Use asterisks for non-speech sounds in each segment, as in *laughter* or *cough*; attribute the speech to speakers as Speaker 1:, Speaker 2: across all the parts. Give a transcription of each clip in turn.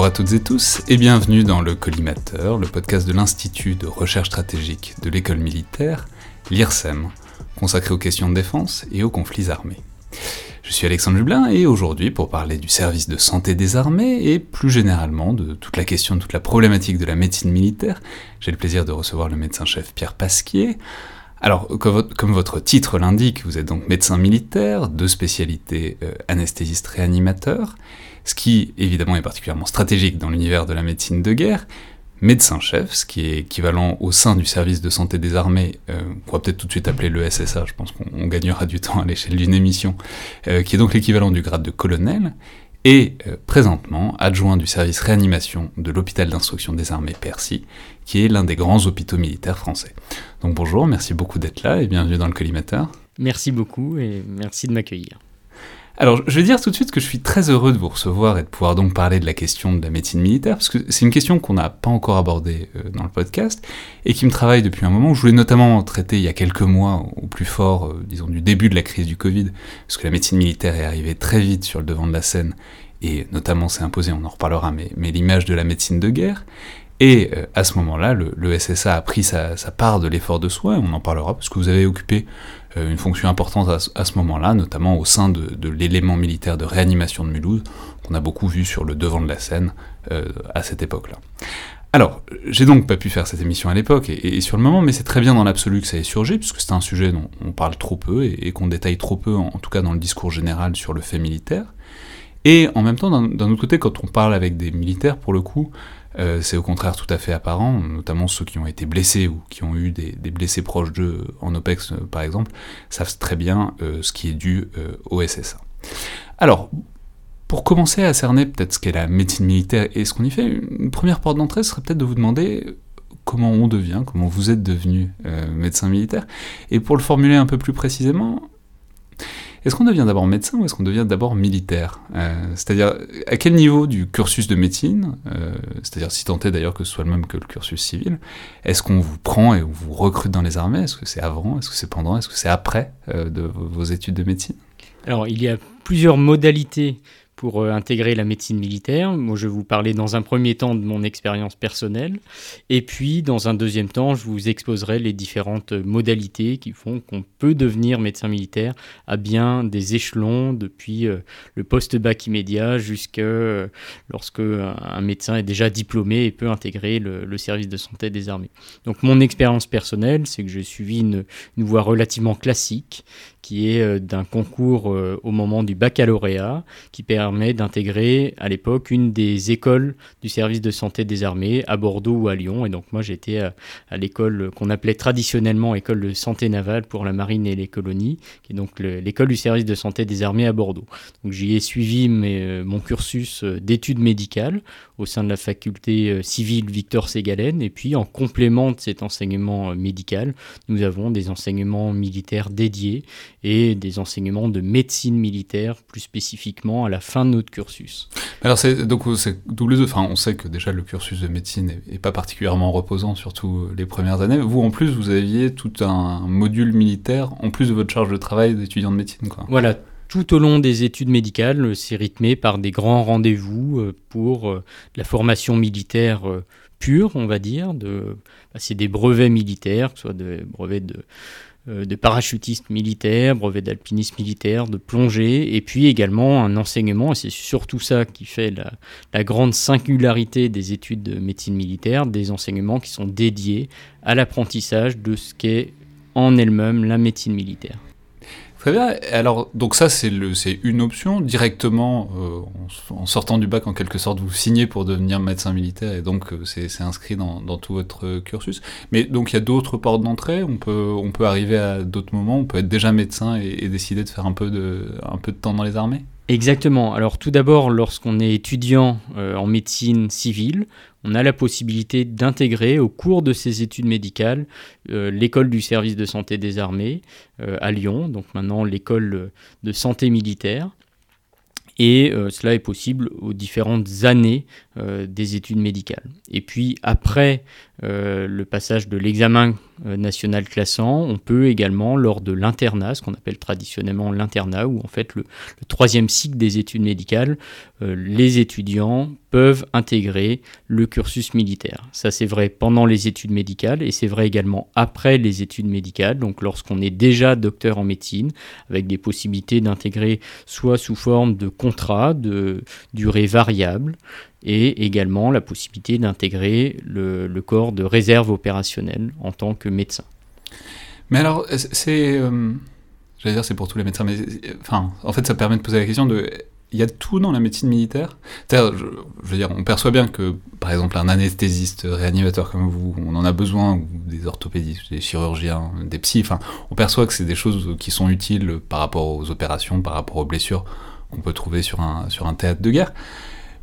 Speaker 1: Bonjour à toutes et tous et bienvenue dans le Collimateur, le podcast de l'Institut de recherche stratégique de l'école militaire, l'IRSEM, consacré aux questions de défense et aux conflits armés. Je suis Alexandre Jublin et aujourd'hui pour parler du service de santé des armées et plus généralement de toute la question, de toute la problématique de la médecine militaire, j'ai le plaisir de recevoir le médecin-chef Pierre Pasquier. Alors, comme votre titre l'indique, vous êtes donc médecin militaire, de spécialité euh, anesthésiste-réanimateur, ce qui évidemment est particulièrement stratégique dans l'univers de la médecine de guerre, médecin-chef, ce qui est équivalent au sein du service de santé des armées, euh, on va peut-être tout de suite appeler le SSA, je pense qu'on gagnera du temps à l'échelle d'une émission, euh, qui est donc l'équivalent du grade de colonel, et euh, présentement adjoint du service réanimation de l'hôpital d'instruction des armées Percy, qui est l'un des grands hôpitaux militaires français. Donc bonjour, merci beaucoup d'être là et bienvenue dans le collimateur.
Speaker 2: Merci beaucoup et merci de m'accueillir.
Speaker 1: Alors, je vais dire tout de suite que je suis très heureux de vous recevoir et de pouvoir donc parler de la question de la médecine militaire, parce que c'est une question qu'on n'a pas encore abordée euh, dans le podcast, et qui me travaille depuis un moment. Je voulais notamment traiter il y a quelques mois, au plus fort, euh, disons, du début de la crise du Covid, parce que la médecine militaire est arrivée très vite sur le devant de la scène, et notamment s'est imposée, on en reparlera, mais, l'image de la médecine de guerre. Et euh, à ce moment-là, le, SSA a pris sa, part de l'effort de soins, on en parlera, parce que vous avez occupé une fonction importante à, ce moment-là, notamment au sein de, l'élément militaire de réanimation de Mulhouse, qu'on a beaucoup vu sur le devant de la scène euh, à cette époque-là. Alors, j'ai donc pas pu faire cette émission à l'époque et, sur le moment, mais c'est très bien dans l'absolu que ça ait surgi, puisque c'est un sujet dont on parle trop peu et, qu'on détaille trop peu, en, tout cas dans le discours général sur le fait militaire. Et en même temps, d'un autre côté, quand on parle avec des militaires, pour le coup, euh, c'est au contraire tout à fait apparent, notamment ceux qui ont été blessés ou qui ont eu des, blessés proches d'eux en OPEX, euh, par exemple, savent très bien euh, ce qui est dû au SSA. Alors, pour commencer à cerner peut-être ce qu'est la médecine militaire et ce qu'on y fait, une première porte d'entrée serait peut-être de vous demander comment on devient, comment vous êtes devenu médecin militaire. Et pour le formuler un peu plus précisément, est-ce qu'on devient d'abord médecin ou est-ce qu'on devient d'abord militaire euh, C'est-à-dire, à quel niveau du cursus de médecine, euh, c'est-à-dire si est d'ailleurs que ce soit le même que le cursus civil, est-ce qu'on vous prend et on vous recrute dans les armées? Est-ce que c'est avant? Est-ce que c'est pendant? Est-ce que c'est après euh, vos études de médecine?
Speaker 2: Alors, il y a plusieurs modalités pour euh, intégrer la médecine militaire. Moi, je vais vous parler dans un premier temps de mon expérience personnelle, et puis dans un deuxième temps, je vous exposerai les différentes modalités qui font qu'on peut devenir médecin militaire à bien des échelons, depuis euh, le post-bac immédiat jusqu'à euh, lorsque un médecin est déjà diplômé et peut intégrer le, service de santé des armées. Donc mon expérience personnelle, c'est que j'ai suivi une, une voie relativement classique qui est euh, d'un concours euh, au moment du baccalauréat, qui permet d'intégrer à l'époque une des écoles du service de santé des armées à Bordeaux ou à Lyon. Et donc moi j'étais à, l'école qu'on appelait traditionnellement école de santé navale pour la marine et les colonies, qui est donc l'école du service de santé des armées à Bordeaux. Donc j'y ai suivi euh, mon cursus d'études médicales au sein de la faculté civile Victor Ségalen. Et puis en complément de cet enseignement médical, nous avons des enseignements militaires dédiés et des enseignements de médecine militaire, plus spécifiquement à la fin de notre cursus.
Speaker 1: Alors c'est donc c'est double enfin on sait que déjà le cursus de médecine est, pas particulièrement reposant, surtout les premières années. Vous en plus vous aviez tout un module militaire en plus de votre charge de travail d'étudiant de médecine, quoi.
Speaker 2: Voilà, tout au long des études médicales, c'est rythmé par des grands rendez-vous euh, pour euh, la formation militaire euh, pure, on va dire. De, bah, c'est des brevets militaires, que ce soit des brevets de euh, de parachutiste militaire, brevet d'alpiniste militaire, de plongée, et puis également un enseignement, et c'est surtout ça qui fait la, la, grande singularité des études de médecine militaire, des enseignements qui sont dédiés à l'apprentissage de ce qu'est en elle-même la médecine militaire.
Speaker 1: Très bien. Alors, donc ça, c'est une option. Directement, euh, en, sortant du bac, en quelque sorte, vous signez pour devenir médecin militaire, et donc euh, c'est inscrit dans, tout votre cursus. Mais donc, il y a d'autres portes d'entrée. On peut, on peut arriver à d'autres moments. On peut être déjà médecin et, décider de faire un peu de, un peu de temps dans les armées.
Speaker 2: Exactement. Alors tout d'abord, lorsqu'on est étudiant euh, en médecine civile, on a la possibilité d'intégrer au cours de ses études médicales euh, l'école du service de santé des armées euh, à Lyon, donc maintenant l'école de santé militaire et cela est possible aux différentes années des études médicales. Et puis après euh, le passage de l'examen national classant, on peut également, lors de l'internat, ce qu'on appelle traditionnellement l'internat, où en fait le, troisième cycle des études médicales, les étudiants peuvent intégrer le cursus militaire. Ça c'est vrai pendant les études médicales et c'est vrai également après les études médicales, donc lorsqu'on est déjà docteur en médecine, avec des possibilités d'intégrer soit sous forme de contrat de durée variable et également la possibilité d'intégrer le, corps de réserve opérationnelle en tant que médecin.
Speaker 1: Mais alors, c'est... Euh, j'allais dire c'est pour tous les médecins, mais enfin, en fait ça permet de poser la question de il y a tout dans la médecine militaire? Je, je, veux dire, on perçoit bien que, par exemple, un anesthésiste réanimateur comme vous, on en a besoin, ou des orthopédistes, des chirurgiens, des psys, enfin, on perçoit que c'est des choses qui sont utiles par rapport aux opérations, par rapport aux blessures qu'on peut trouver sur un, sur un théâtre de guerre.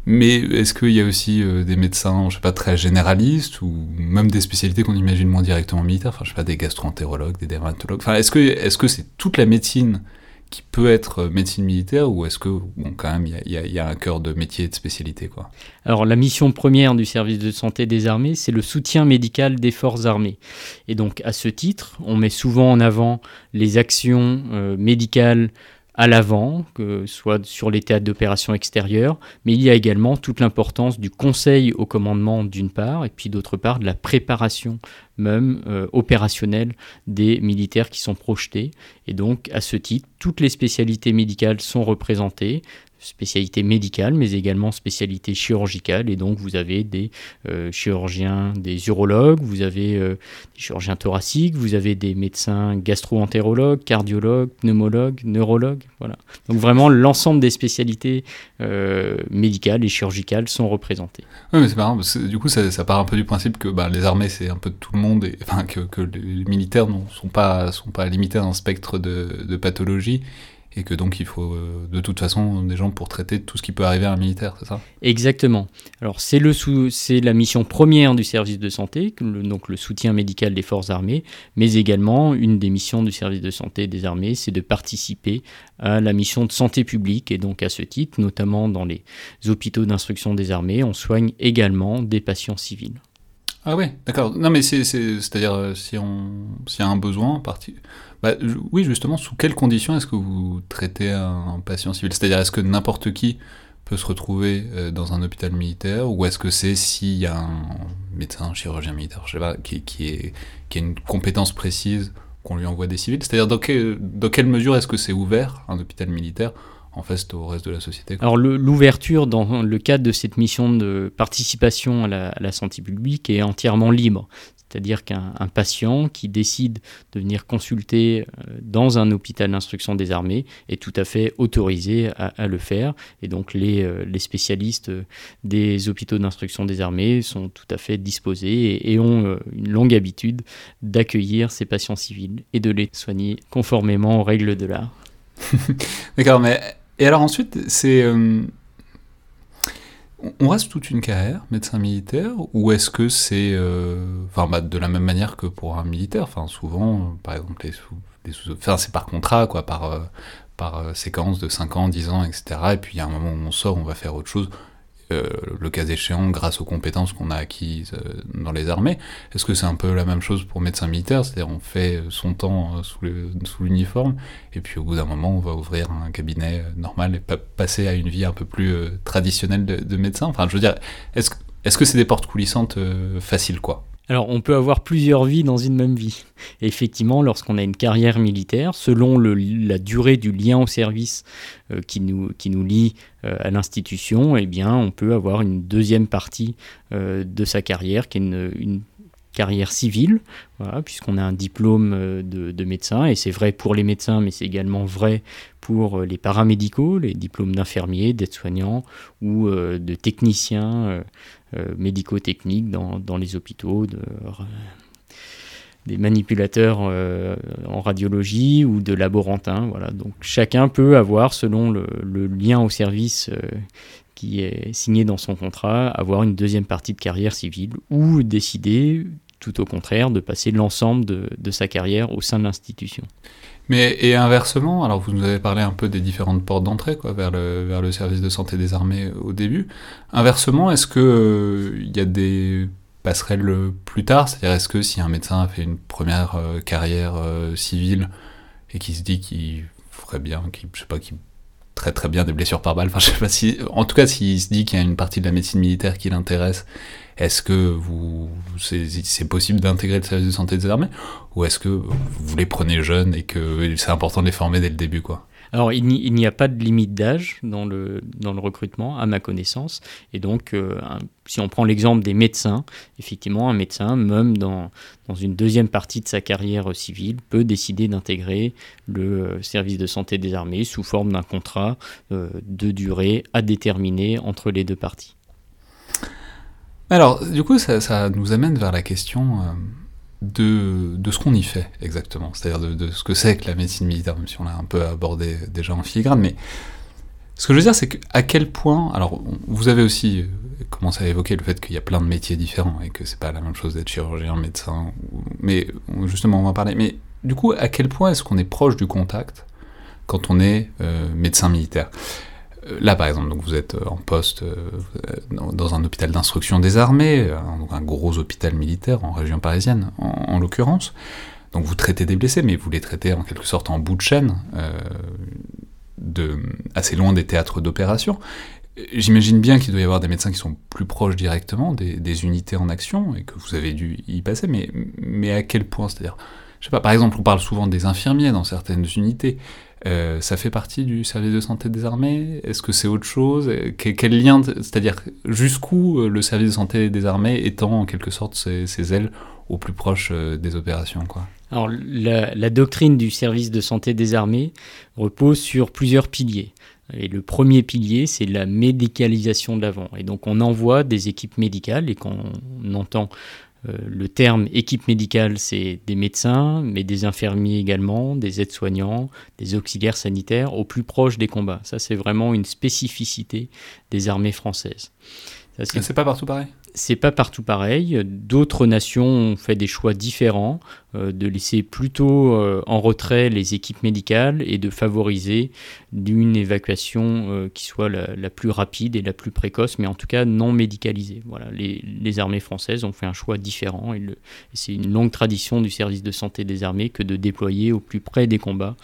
Speaker 1: Mais est-ce qu'il y a aussi euh, des médecins, je sais pas, très généralistes, ou même des spécialités qu'on imagine moins directement militaires, enfin, je sais pas, des gastro-entérologues, des dermatologues, enfin, est-ce que est-ce que c'est toute la médecine qui peut être médecine militaire ou est-ce que, bon, quand même, il y, y, a un cœur de métier et de spécialité quoi?
Speaker 2: Alors, la mission première du service de santé des armées, c'est le soutien médical des forces armées. Et donc, à ce titre, on met souvent en avant les actions euh, médicales à l'avant, que soit sur les théâtres d'opération extérieures, mais il y a également toute l'importance du conseil au commandement d'une part, et puis d'autre part de la préparation même euh, opérationnelle des militaires qui sont projetés. Et donc, à ce titre, toutes les spécialités médicales sont représentées, spécialité médicale, mais également spécialité chirurgicale. Et donc, vous avez des euh, chirurgiens, des urologues, vous avez euh, des chirurgiens thoraciques, vous avez des médecins gastro-entérologues, cardiologues, pneumologues, neurologues. Voilà. Donc, vraiment, l'ensemble des spécialités euh, médicales et chirurgicales sont représentées.
Speaker 1: Oui, mais c'est marrant, parce du coup, ça, part un peu du principe que bah, les armées, c'est un peu de tout le monde, et, que, les militaires ne sont pas, sont pas limités à un spectre de, de pathologie et que donc il faut euh, de toute façon des gens pour traiter tout ce qui peut arriver à un militaire, c'est ça?
Speaker 2: Exactement. Alors c'est le c'est la mission première du service de santé, donc le soutien médical des forces armées, mais également une des missions du service de santé des armées, c'est de participer à la mission de santé publique et donc à ce titre, notamment dans les hôpitaux d'instruction des armées, on soigne également des patients civils.
Speaker 1: Ah ouais, d'accord. Non mais c'est, c'est-à-dire euh, si on s'il y a un besoin parti bah, oui, justement, sous quelles conditions est-ce que vous traitez un patient civil? C'est-à-dire, est-ce que n'importe qui peut se retrouver euh, dans un hôpital militaire ou est-ce que c'est s'il y a un médecin, un chirurgien militaire, je sais pas, qui, qui, est, qui a une compétence précise qu'on lui envoie des civils? C'est-à-dire, dans, dans quelle mesure est-ce que c'est ouvert, un hôpital militaire en fait au reste de la société.
Speaker 2: Alors l'ouverture dans le cadre de cette mission de participation à la, à la, santé publique est entièrement libre. C'est-à-dire qu'un patient qui décide de venir consulter euh, dans un hôpital d'instruction des armées est tout à fait autorisé à, le faire. Et donc les, euh, les spécialistes des hôpitaux d'instruction des armées sont tout à fait disposés et, ont euh, une longue habitude d'accueillir ces patients civils et de les soigner conformément aux règles de l'art. *laughs*
Speaker 1: D'accord, mais et alors ensuite, c'est on reste toute une carrière, médecin militaire, ou est-ce que c'est euh, enfin, bah, de la même manière que pour un militaire enfin, Souvent, par exemple, les sous, c'est par contrat, quoi, par, euh, par euh, séquence de 5 ans, 10 ans, etc. Et puis il y a un moment où on sort, on va faire autre chose. Euh, le cas échéant, grâce aux compétences qu'on a acquises euh, dans les armées. Est-ce que c'est un peu la même chose pour médecin militaire C'est-à-dire on fait son temps euh, sous l'uniforme, et puis au bout d'un moment, on va ouvrir un cabinet normal et passer à une vie un peu plus traditionnelle de, médecin. Enfin, je veux dire, est-ce est-ce que c'est des portes coulissantes faciles, quoi?
Speaker 2: Alors, on peut avoir plusieurs vies dans une même vie. effectivement, lorsqu'on a une carrière militaire, selon la durée du lien au service euh, qui, nous, lie euh, à l'institution, eh on peut avoir une deuxième partie euh, de sa carrière qui est une, carrière civile, puisqu'on a un diplôme de, de médecin, et c'est vrai pour les médecins, mais c'est également vrai pour les paramédicaux, les diplômes d'infirmiers, d'aides-soignants ou de techniciens médico-techniques dans, dans, les hôpitaux, de, des manipulateurs euh, en radiologie ou de laborantins. Voilà. Donc chacun peut avoir, selon le, lien au service euh, qui est signé dans son contrat, avoir une deuxième partie de carrière civile ou décider, tout au contraire, de passer l'ensemble de, de, sa carrière au sein de l'institution.
Speaker 1: Mais et inversement, alors vous nous avez parlé un peu des différentes portes d'entrée quoi vers le vers le service de santé des armées au début. Inversement, est-ce que il euh, y a des passerelles plus tard? C'est-à-dire est-ce que si un médecin a fait une première euh, carrière euh, civile et qui se dit qu'il ferait bien, qu'il je sais pas, qu'il traite très bien des blessures par balle. Enfin, je sais pas si, en tout cas, s'il se dit qu'il y a une partie de la médecine militaire qui l'intéresse, est-ce que vous, c'est possible d'intégrer le service de santé des armées, ou est-ce que vous les prenez jeunes et que c'est important de les former dès le début, quoi?
Speaker 2: Alors, il n'y a pas de limite d'âge dans le, dans le recrutement, à ma connaissance. Et donc, euh, si on prend l'exemple des médecins, effectivement, un médecin, même dans, dans une deuxième partie de sa carrière civile, peut décider d'intégrer le euh, service de santé des armées sous forme d'un contrat euh, de durée à déterminer entre les deux parties.
Speaker 1: Alors, du coup, ça, nous amène vers la question de, de ce qu'on y fait exactement, c'est-à-dire de, ce que c'est que la médecine militaire, même si on l'a un peu abordé déjà en filigrane, mais ce que je veux dire, c'est à quel point, alors vous avez aussi euh, commencé à évoquer le fait qu'il y a plein de métiers différents et que c'est pas la même chose d'être chirurgien, médecin, mais justement on va en parler, mais du coup, à quel point est-ce qu'on est proche du contact quand on est euh, médecin militaire? euh, Là, par exemple, donc vous êtes euh, en poste euh, dans un hôpital d'instruction des armées, un, gros hôpital militaire en région parisienne, en, l'occurrence. Donc vous traitez des blessés, mais vous les traitez en quelque sorte en bout de chaîne, assez loin des théâtres d'opération. J'imagine bien qu'il doit y avoir des médecins qui sont plus proches directement des, unités en action et que vous avez dû y passer, mais, à quel point? C'est-à-dire, sais pas, par exemple, on parle souvent des infirmiers dans certaines unités. Euh, ça fait partie du service de santé des armées? Est-ce que c'est autre chose? Quel, lien, c'est-à-dire jusqu'où euh, le service de santé des armées étend en quelque sorte ses, ailes au plus proche euh, des opérations
Speaker 2: Alors la, doctrine du service de santé des armées repose sur plusieurs piliers. Et le premier pilier, c'est la médicalisation de l'avant. Et donc on envoie des équipes médicales, et quand on entend le terme équipe médicale, c'est des médecins, mais des infirmiers également, des aides-soignants, des auxiliaires sanitaires au plus proche des combats. Ça, c'est vraiment une spécificité des armées françaises.
Speaker 1: C'est pas partout pareil
Speaker 2: c'est pas partout pareil. D'autres nations ont fait des choix différents, euh, de laisser plutôt euh, en retrait les équipes médicales et de favoriser une évacuation euh, qui soit la, plus rapide et la plus précoce, mais en tout cas non médicalisée. Voilà, les, armées françaises ont fait un choix différent et, c'est une longue tradition du service de santé des armées que de déployer au plus près des combats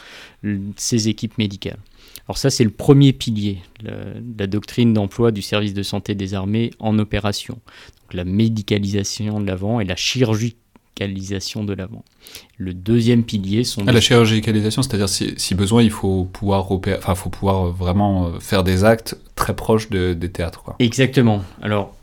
Speaker 2: ces équipes médicales. Alors ça, c'est le premier pilier, la, doctrine d'emploi du service de santé des armées en opération. Donc la médicalisation de l'avant et la chirurgicalisation de l'avant. Le deuxième pilier sont...
Speaker 1: Ah, la chirurgicalisation, c'est-à-dire si, besoin, il faut pouvoir, enfin, faut pouvoir vraiment euh, faire des actes très proches des théâtres. Quoi.
Speaker 2: Exactement. Alors,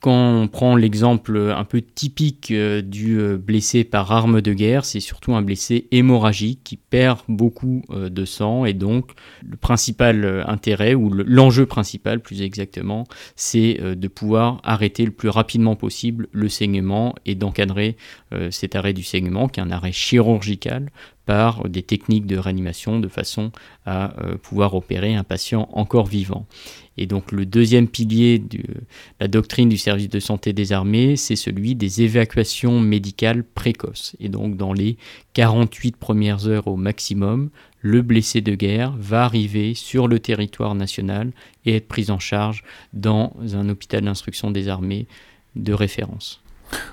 Speaker 2: quand on prend l'exemple un peu typique euh, du euh, blessé par arme de guerre, c'est surtout un blessé hémorragique qui perd beaucoup euh, de sang et donc le principal intérêt ou l'enjeu principal plus exactement, c'est de pouvoir arrêter le plus rapidement possible le saignement et d'encadrer cet arrêt du saignement qui est un arrêt chirurgical par des techniques de réanimation de façon à pouvoir opérer un patient encore vivant. Et donc le deuxième pilier de la doctrine du service de santé des armées, c'est celui des évacuations médicales précoces. Et donc dans les 48 premières heures au maximum, le blessé de guerre va arriver sur le territoire national et être pris en charge dans un hôpital d'instruction des armées de référence.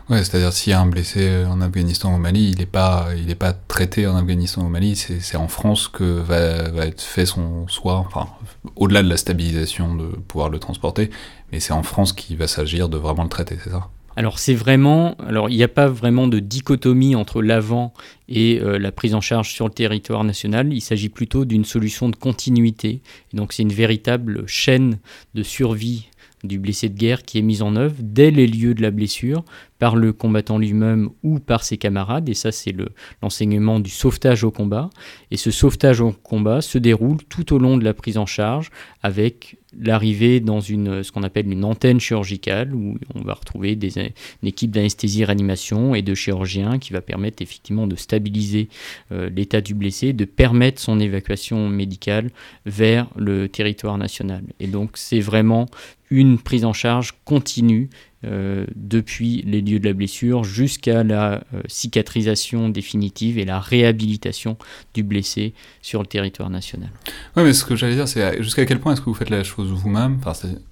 Speaker 1: Ouais, c'est-à-dire s'il y a un blessé en Afghanistan ou au Mali, il n'est pas, il pas traité en Afghanistan ou au Mali, c'est en France que va, va, être fait son soin, enfin, au-delà de la stabilisation de pouvoir le transporter, mais c'est en France qu'il va s'agir de vraiment le traiter, c'est ça?
Speaker 2: Alors c'est vraiment, alors il n'y a pas vraiment de dichotomie entre l'avant et euh, la prise en charge sur le territoire national. Il s'agit plutôt d'une solution de continuité. Donc c'est une véritable chaîne de survie du blessé de guerre qui est mise en œuvre dès les lieux de la blessure par le combattant lui-même ou par ses camarades. Et ça, c'est l'enseignement du sauvetage au combat. Et ce sauvetage au combat se déroule tout au long de la prise en charge avec l'arrivée dans une, ce qu'on appelle une antenne chirurgicale où on va retrouver des, une équipe d'anesthésie-réanimation et de chirurgiens qui va permettre effectivement de stabiliser euh, l'état du blessé, de permettre son évacuation médicale vers le territoire national. Et donc c'est vraiment une prise en charge continue euh, depuis les lieux de la blessure jusqu'à la euh, cicatrisation définitive et la réhabilitation du blessé sur le territoire national.
Speaker 1: Oui, mais ce que j'allais dire, c'est jusqu'à quel point est-ce que vous faites la chose vous-même,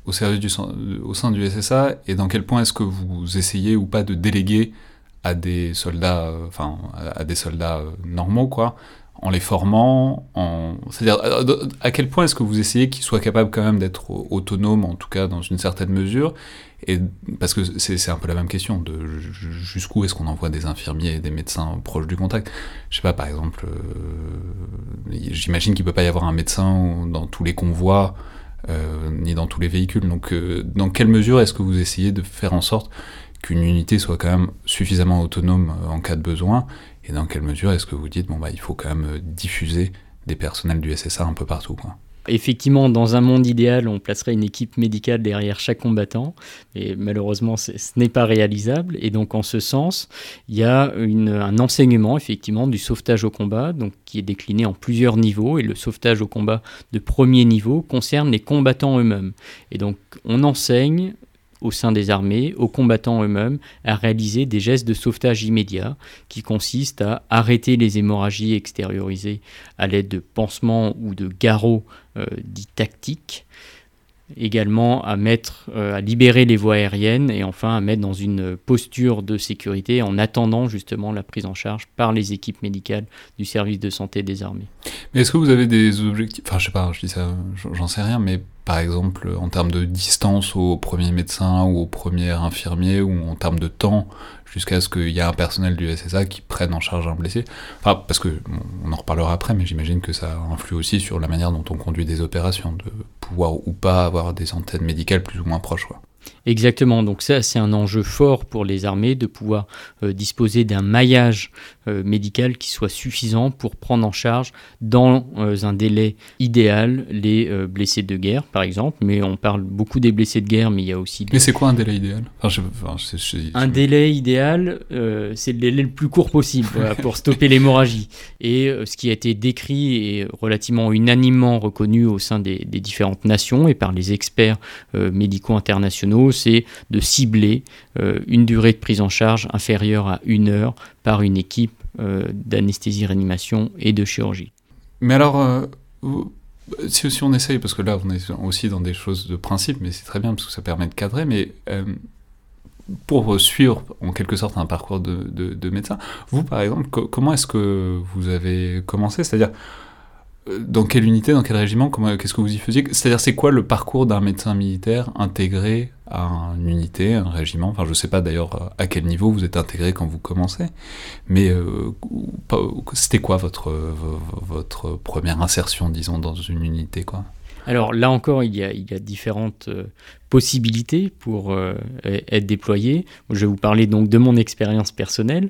Speaker 1: au, service du, au sein du SSA, et dans quel point est-ce que vous essayez ou pas de déléguer à des soldats, euh, enfin, à des soldats normaux, quoi, en les formant en... C'est-à-dire, à quel point est-ce que vous essayez qu'ils soient capables quand même d'être autonomes, en tout cas dans une certaine mesure? Et parce que c'est un peu la même question de jusqu'où est-ce qu'on envoie des infirmiers et des médecins proches du contact? Je sais pas, par exemple, euh, j'imagine qu'il peut pas y avoir un médecin dans tous les convois euh, ni dans tous les véhicules. Donc, euh, dans quelle mesure est-ce que vous essayez de faire en sorte qu'une unité soit quand même suffisamment autonome en cas de besoin Et dans quelle mesure est-ce que vous dites bon bah il faut quand même diffuser des personnels du SSA un peu partout quoi?
Speaker 2: Effectivement, dans un monde idéal, on placerait une équipe médicale derrière chaque combattant, et malheureusement, ce n'est pas réalisable. Et donc, en ce sens, il y a un enseignement, effectivement, du sauvetage au combat, donc, qui est décliné en plusieurs niveaux. Et le sauvetage au combat de premier niveau concerne les combattants eux-mêmes. Et donc, on enseigne au sein des armées, aux combattants eux-mêmes, à réaliser des gestes de sauvetage immédiat qui consistent à arrêter les hémorragies extériorisées à l'aide de pansements ou de garrots euh, dits tactiques, également à mettre, euh, à libérer les voies aériennes et enfin à mettre dans une posture de sécurité en attendant justement la prise en charge par les équipes médicales du service de santé des armées.
Speaker 1: Mais est-ce que vous avez des objectifs Enfin, je sais pas, je dis ça, j'en sais rien, mais par exemple en termes de distance au premier médecin ou au premier infirmier ou en termes de temps jusqu'à ce qu'il y ait un personnel du SSA qui prenne en charge un blessé. Enfin, parce que on en reparlera après, mais j'imagine que ça influe aussi sur la manière dont on conduit des opérations, de pouvoir ou pas avoir des antennes médicales plus ou moins proches.
Speaker 2: Exactement, donc ça c'est un enjeu fort pour les armées de pouvoir euh, disposer d'un maillage euh, médical qui soit suffisant pour prendre en charge dans euh, un délai idéal les blessés de guerre par exemple, mais on parle beaucoup des blessés de guerre, mais il y a aussi...
Speaker 1: Mais c'est quoi un délai idéal?
Speaker 2: Un délai idéal, c'est le délai le plus court possible *laughs* pour stopper l'hémorragie. Et ce qui a été décrit et relativement unanimement reconnu au sein des différentes nations et par les experts médicaux internationaux, c'est de cibler euh, une durée de prise en charge inférieure à une heure par une équipe euh, d'anesthésie-réanimation et de chirurgie.
Speaker 1: Mais alors, euh, si, si, on essaye, parce que là on est aussi dans des choses de principe, mais c'est très bien parce que ça permet de cadrer, mais pour suivre en quelque sorte un parcours de, de médecin, vous par exemple, comment est-ce que vous avez commencé? C'est-à-dire, dans quelle unité, dans quel régiment, qu'est-ce que vous y faisiez? C'est-à-dire, c'est quoi le parcours d'un médecin militaire intégré à une unité, un régiment? Enfin, je sais pas d'ailleurs à quel niveau vous êtes intégré quand vous commencez, mais euh, c'était quoi votre, votre première insertion, disons, dans une unité, quoi?
Speaker 2: Alors là encore, il y a, différentes euh, possibilités pour euh, être déployé. Je vais vous parler donc de mon expérience personnelle.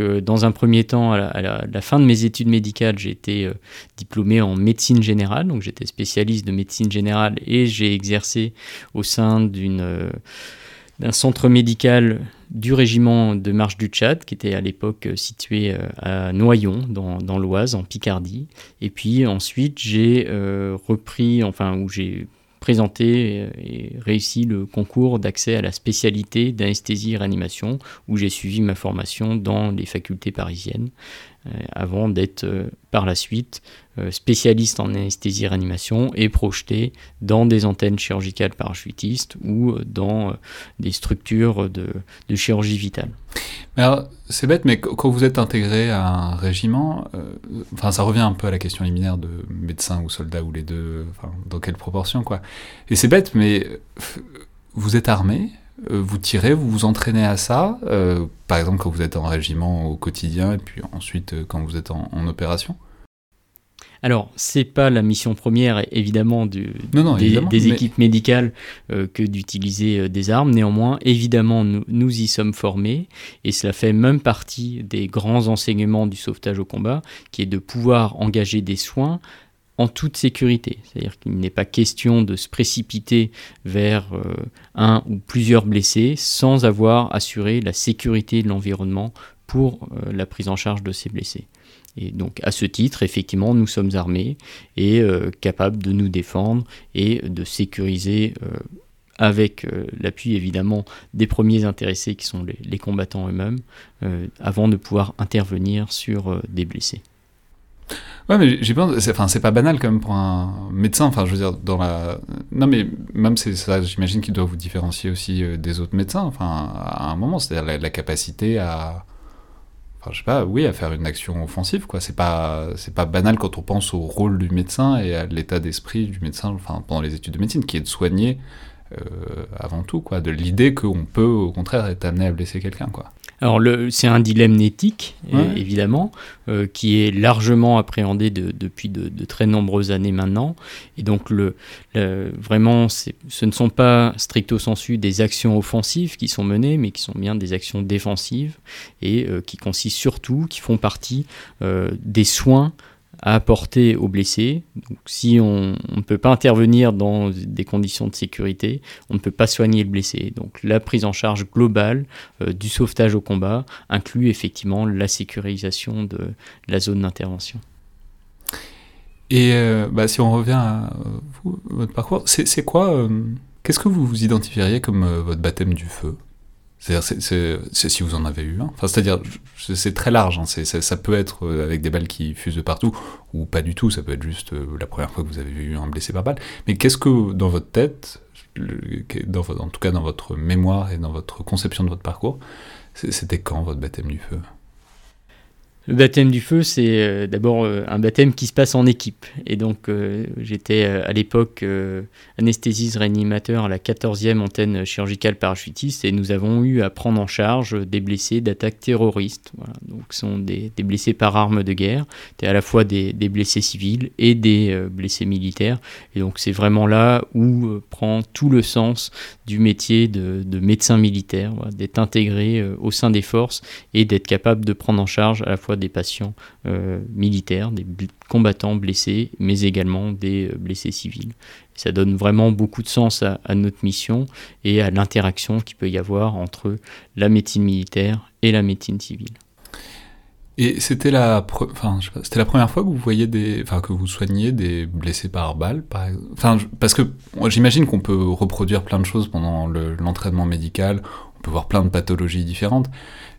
Speaker 2: Euh, dans un premier temps, à la, fin de mes études médicales, j'ai été diplômé en médecine générale. Donc, j'étais spécialiste de médecine générale et j'ai exercé au sein d'une d'un centre médical du régiment de marche du Tchad, qui était à l'époque euh, situé euh, à Noyon, dans, l'Oise, en Picardie. Et puis ensuite, j'ai euh, repris, enfin, où j'ai présenté et réussi le concours d'accès à la spécialité d'anesthésie et réanimation, où j'ai suivi ma formation dans les facultés parisiennes. Euh, avant d'être euh, par la suite euh, spécialiste en anesthésie réanimation et projeté dans des antennes chirurgicales parachutistes ou dans des structures de, chirurgie vitale.
Speaker 1: C'est bête, mais quand vous êtes intégré à un régiment, enfin, ça revient un peu à la question liminaire de médecin ou soldat ou les deux, dans quelle proportion, quoi. Et c'est bête, mais vous êtes armé, vous tirez, vous vous entraînez à ça, euh, par exemple quand vous êtes en régiment au quotidien et puis ensuite euh, quand vous êtes en, opération
Speaker 2: alors, c'est pas la mission première, évidemment, du, des, équipes médicales que d'utiliser des armes. Néanmoins, évidemment, nous, nous, y sommes formés et cela fait même partie des grands enseignements du sauvetage au combat, qui est de pouvoir engager des soins en toute sécurité. C'est-à-dire qu'il n'est pas question de se précipiter vers euh, un ou plusieurs blessés sans avoir assuré la sécurité de l'environnement pour euh, la prise en charge de ces blessés. Et donc à ce titre, effectivement, nous sommes armés et euh, capables de nous défendre et de sécuriser avec l'appui évidemment des premiers intéressés qui sont les, les combattants eux-mêmes, avant de pouvoir intervenir sur des blessés.
Speaker 1: Ouais, mais. Enfin, c'est pas banal quand même pour un médecin. Enfin, je veux dire, dans la. Non, mais même c'est ça, j'imagine qu'il doit vous différencier aussi euh, des autres médecins. Enfin, à un moment, c'est-à-dire la, capacité à. enfin, je sais pas, oui, à faire une action offensive, quoi. C'est pas, pas banal quand on pense au rôle du médecin et à l'état d'esprit du médecin, enfin, pendant les études de médecine, qui est de soigner euh, avant tout, quoi, de l'idée qu'on peut au contraire être amené à blesser quelqu'un, quoi.
Speaker 2: Alors c'est un dilemme éthique, évidemment, euh, qui est largement appréhendé depuis de, très nombreuses années maintenant. Et donc le, vraiment, ce ne sont pas stricto sensu des actions offensives qui sont menées, mais qui sont bien des actions défensives et euh, qui consistent surtout, qui font partie des soins à apporter aux blessés. Donc, si on ne peut pas intervenir dans des conditions de sécurité, on ne peut pas soigner le blessé. Donc la prise en charge globale euh, du sauvetage au combat inclut effectivement la sécurisation de, la zone d'intervention.
Speaker 1: Et euh, bah, si on revient à vous, votre parcours, c'est quoi euh, Qu'est-ce que vous vous identifieriez comme votre baptême du feu? C'est-à-dire, c'est, si vous en avez eu un. Enfin, c'est-à-dire, c'est très large. Hein. ça peut être euh, avec des balles qui fusent de partout, ou pas du tout. Ça peut être juste euh, la première fois que vous avez eu un blessé par balle. Mais qu'est-ce que, dans votre tête, dans, en tout cas dans votre mémoire et dans votre conception de votre parcours, c'était quand votre baptême du feu?
Speaker 2: Le baptême du feu, c'est euh, d'abord euh, un baptême qui se passe en équipe. Et donc, euh, j'étais à l'époque anesthésiste réanimateur à la 14e antenne chirurgicale parachutiste et nous avons eu à prendre en charge des blessés d'attaques terroristes. Donc, ce sont des, blessés par arme de guerre. C'était à la fois des, blessés civils et des blessés militaires. Et donc, c'est vraiment là où prend tout le sens du métier de, médecin militaire, d'être intégré au sein des forces et d'être capable de prendre en charge à la fois des patients euh, militaires, des combattants blessés, mais également des euh, blessés civils. ça donne vraiment beaucoup de sens à, notre mission et à l'interaction qu'il peut y avoir entre la médecine militaire et la médecine civile.
Speaker 1: Et c'était la, première fois que vous voyez que vous soignez des blessés par balle, parce que j'imagine qu'on peut reproduire plein de choses pendant l'entraînement médical, peut voir plein de pathologies différentes.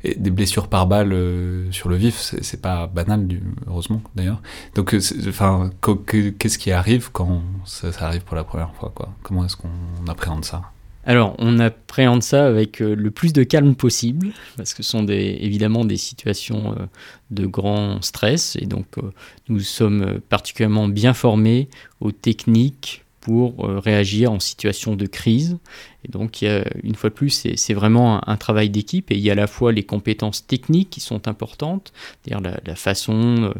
Speaker 1: Des blessures par balle euh, sur le vif, c'est pas banal, heureusement d'ailleurs. Donc, euh, enfin, qu'est-ce qui arrive quand ça, arrive pour la première fois Comment est-ce qu'on appréhende ça?
Speaker 2: Alors, on appréhende ça avec euh, le plus de calme possible, parce que ce sont évidemment des situations de grand stress, et donc nous sommes particulièrement bien formés aux techniques pour réagir en situation de crise et donc, une fois de plus, c'est vraiment un, travail d'équipe et il y a à la fois les compétences techniques qui sont importantes, c'est-à-dire la, façon euh,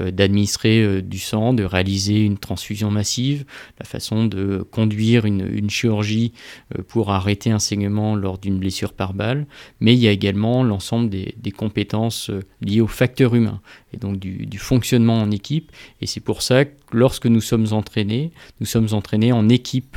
Speaker 2: euh, d'administrer euh, du sang, de réaliser une transfusion massive, la façon de conduire une, chirurgie pour arrêter un saignement lors d'une blessure par balle, mais il y a également l'ensemble des, compétences liées au facteur humain et donc du, du fonctionnement en équipe. Et c'est pour ça que lorsque nous sommes entraînés, nous sommes entraînés en équipe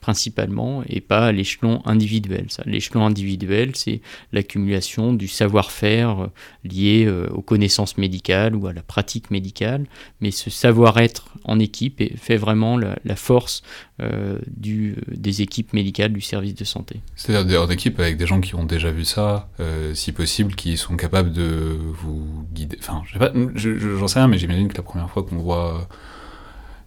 Speaker 2: principalement et pas l'échelon individuel. L'échelon individuel, c'est l'accumulation du savoir-faire euh, lié euh, aux connaissances médicales ou à la pratique médicale, mais ce savoir-être en équipe fait vraiment la, force euh, du, des équipes médicales du service de santé.
Speaker 1: C'est-à-dire en équipe avec des gens qui ont déjà vu ça, si possible, qui sont capables de vous guider. Enfin, je sais j'en sais rien, mais j'imagine que la première fois qu'on voit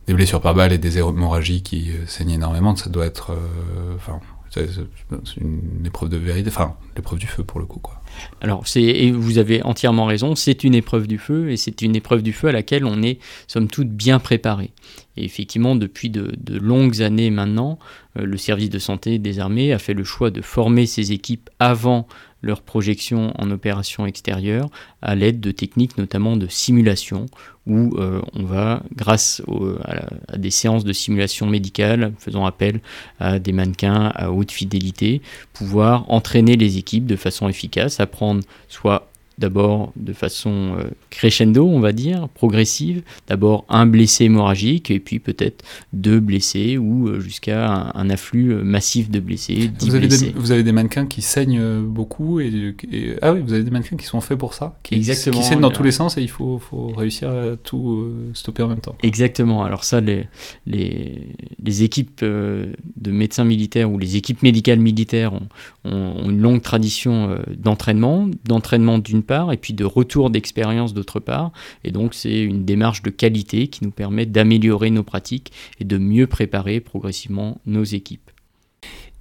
Speaker 1: des blessures par balle et des hémorragies qui euh, saignent énormément, ça doit être. Euh, enfin, c'est une épreuve de vérité, enfin, l'épreuve du feu pour le coup, quoi.
Speaker 2: Alors, et vous avez entièrement raison, c'est une épreuve du feu, et c'est une épreuve du feu à laquelle on est, somme toute, bien préparé. Et effectivement, depuis de, longues années maintenant, euh, le service de santé des armées a fait le choix de former ses équipes avant leur projection en opération extérieure à l'aide de techniques notamment de simulation où euh, on va, grâce à, des séances de simulation médicale, faisant appel à des mannequins à haute fidélité, pouvoir entraîner les équipes de façon efficace, apprendre soit d'abord de façon euh, crescendo, on va dire, progressive. D'abord un blessé hémorragique et puis peut-être deux blessés ou euh, jusqu'à un, afflux euh, massif de blessés.
Speaker 1: Vous avez, Des, vous avez, Des, mannequins qui saignent beaucoup et, ah oui, vous avez des mannequins qui sont faits pour ça, qui,
Speaker 2: Exactement,
Speaker 1: qui saignent dans tous les sens et il faut, faut réussir à tout stopper en même temps.
Speaker 2: Exactement. Alors ça, les, les, les équipes de médecins militaires ou les équipes médicales militaires ont, ont une longue tradition d'entraînement, d'entraînement d'une part, et puis de retour d'expérience d'autre part. Et donc c'est une démarche de qualité qui nous permet d'améliorer nos pratiques et de mieux préparer progressivement nos équipes.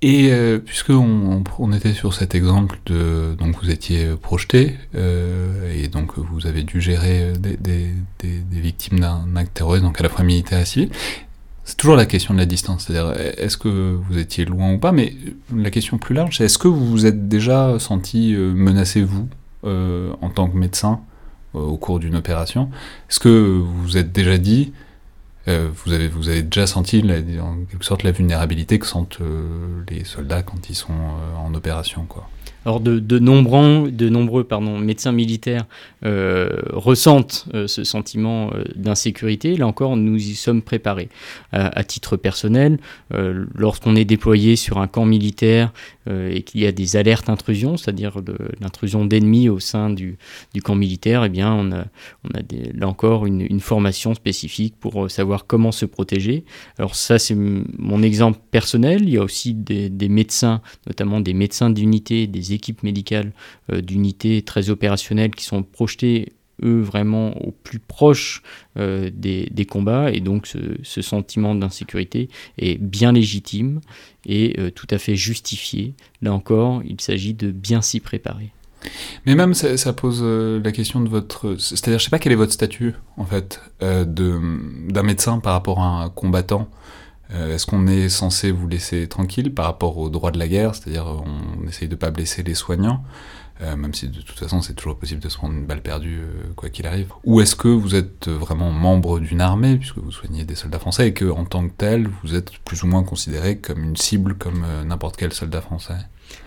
Speaker 1: Et euh, puisque on, était sur cet exemple de donc vous étiez projeté euh, et donc vous avez dû gérer des, des, victimes d'un acte terroriste donc à la fois militaire et civil. C'est toujours la question de la distance, c'est-à-dire est-ce que vous étiez loin ou pas, mais la question plus large, c'est est-ce que vous vous êtes déjà senti euh, menacé vous? En tant que médecin euh, au cours d'une opération Est-ce que vous vous êtes déjà dit euh, vous, avez, déjà senti en quelque sorte la vulnérabilité que sentent euh, les soldats quand ils sont euh, en opération quoi?
Speaker 2: Alors de, nombreux, médecins militaires euh, ressentent euh, ce sentiment euh, d'insécurité. Là encore, nous y sommes préparés. À titre personnel, lorsqu'on est déployé sur un camp militaire et qu'il y a des alertes intrusion, c'est-à-dire l'intrusion d'ennemis au sein du, camp militaire, eh bien, on a, là encore une, formation spécifique pour savoir comment se protéger. Alors ça, c'est mon exemple personnel. Il y a aussi des, médecins, notamment des médecins d'unité, des équipes médicales euh, d'unités très opérationnelles qui sont projetées eux vraiment au plus proche euh, des, des, combats et donc ce, sentiment d'insécurité est bien légitime et euh, tout à fait justifié. Là encore, il s'agit de bien s'y préparer.
Speaker 1: Mais même ça, pose euh, la question de votre, c'est-à-dire je sais pas quel est votre statut en fait d'un médecin par rapport à un combattant. Est-ce qu'on est censé vous laisser tranquille par rapport aux droits de la guerre, c'est-à-dire on essaye de pas blesser les soignants, euh, même si de toute façon c'est toujours possible de se prendre une balle perdue euh, quoi qu'il arrive. Ou est-ce que vous êtes vraiment membre d'une armée puisque vous soignez des soldats français et que en tant que tel vous êtes plus ou moins considéré comme une cible comme euh, n'importe quel soldat français?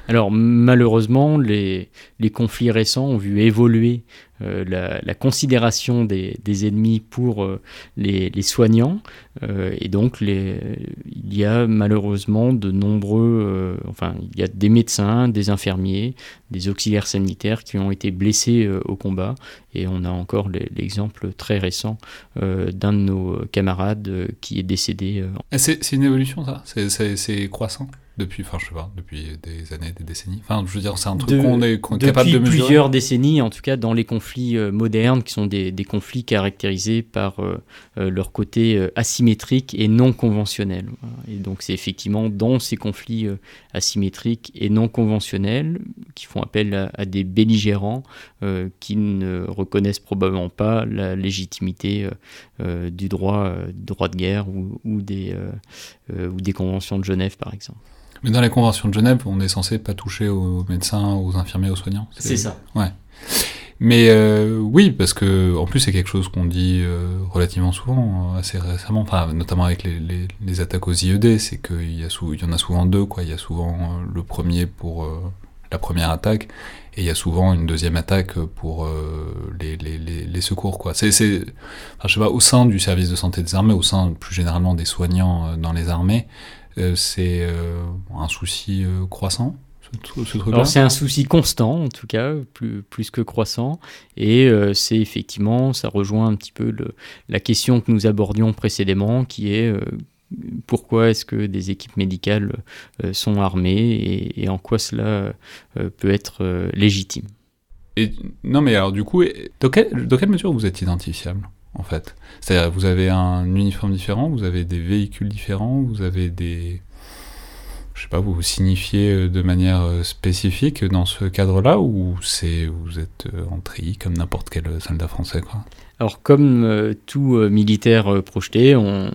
Speaker 2: Alors malheureusement, les, conflits récents ont vu évoluer euh, la, considération des, ennemis pour euh, les, soignants, euh, et donc il y a malheureusement de nombreux, enfin il y a des médecins, des infirmiers, des auxiliaires sanitaires qui ont été blessés au combat, et on a encore l'exemple très récent d'un de nos camarades qui est décédé.
Speaker 1: C'est une évolution ça, c'est croissant? Depuis, enfin, je sais pas, depuis des années, des décennies. Enfin, je veux dire, c'est un truc qu'on est, qu est capable de
Speaker 2: mesurer. plusieurs décennies, en tout cas, dans les conflits euh, modernes, qui sont des, des, conflits caractérisés par euh, euh, leur côté asymétrique et non conventionnel. Et donc, c'est effectivement dans ces conflits asymétriques et non conventionnels qui font appel à, à des belligérants qui ne reconnaissent probablement pas la légitimité du droit, droit de guerre ou, ou des, ou des conventions de Genève, par exemple.
Speaker 1: Mais dans les conventions de Genève, on est censé pas toucher aux médecins, aux infirmiers, aux soignants.
Speaker 2: C'est ça.
Speaker 1: Ouais. Mais euh, oui, parce que en plus c'est quelque chose qu'on dit euh, relativement souvent, assez récemment, enfin notamment avec les, les, les attaques aux IED, c'est qu'il y, y en a souvent deux, quoi. Il y a souvent euh, le premier pour euh, la première attaque, et il y a souvent une deuxième attaque pour euh, les, secours, quoi. C'est, enfin, je sais pas, au sein du service de santé des armées, au sein plus généralement des soignants dans les armées, c'est un souci croissant
Speaker 2: c'est un souci constant, en tout cas, plus, plus que croissant, et euh, c'est effectivement, ça rejoint un petit peu le, la question que nous abordions précédemment, qui est euh, pourquoi est-ce que des équipes médicales euh, sont armées et, et, en quoi cela euh, peut être euh, légitime?
Speaker 1: Et, non, mais alors du coup, dans quelle, dans quelle mesure vous êtes identifiable? En fait. C'est-à-dire, vous avez un uniforme différent, vous avez des véhicules différents, vous avez des je sais pas, vous vous signifiez euh, de manière euh, spécifique dans ce cadre-là ou c'est vous êtes euh, en tri comme n'importe quel soldat français quoi?
Speaker 2: Alors comme euh, tout euh, militaire euh, projeté, on,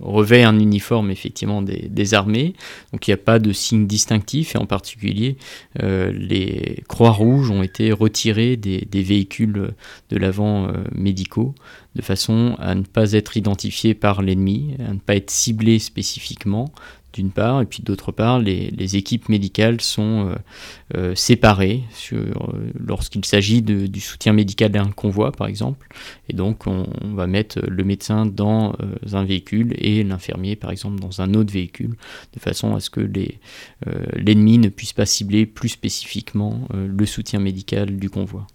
Speaker 2: revêt un uniforme effectivement des, armées, donc il n'y a pas de signe distinctif et en particulier les croix rouges ont été retirées des, véhicules de l'avant médicaux de façon à ne pas être identifiés par l'ennemi, à ne pas être ciblés spécifiquement d'une part, et puis d'autre part, les, équipes médicales sont euh, euh, séparées euh, lorsqu'il s'agit du soutien médical d'un convoi, par exemple, et donc on, va mettre le médecin dans un véhicule et l'infirmier, par exemple, dans un autre véhicule, de façon à ce que l'ennemi ne puisse pas cibler plus spécifiquement le soutien médical du convoi.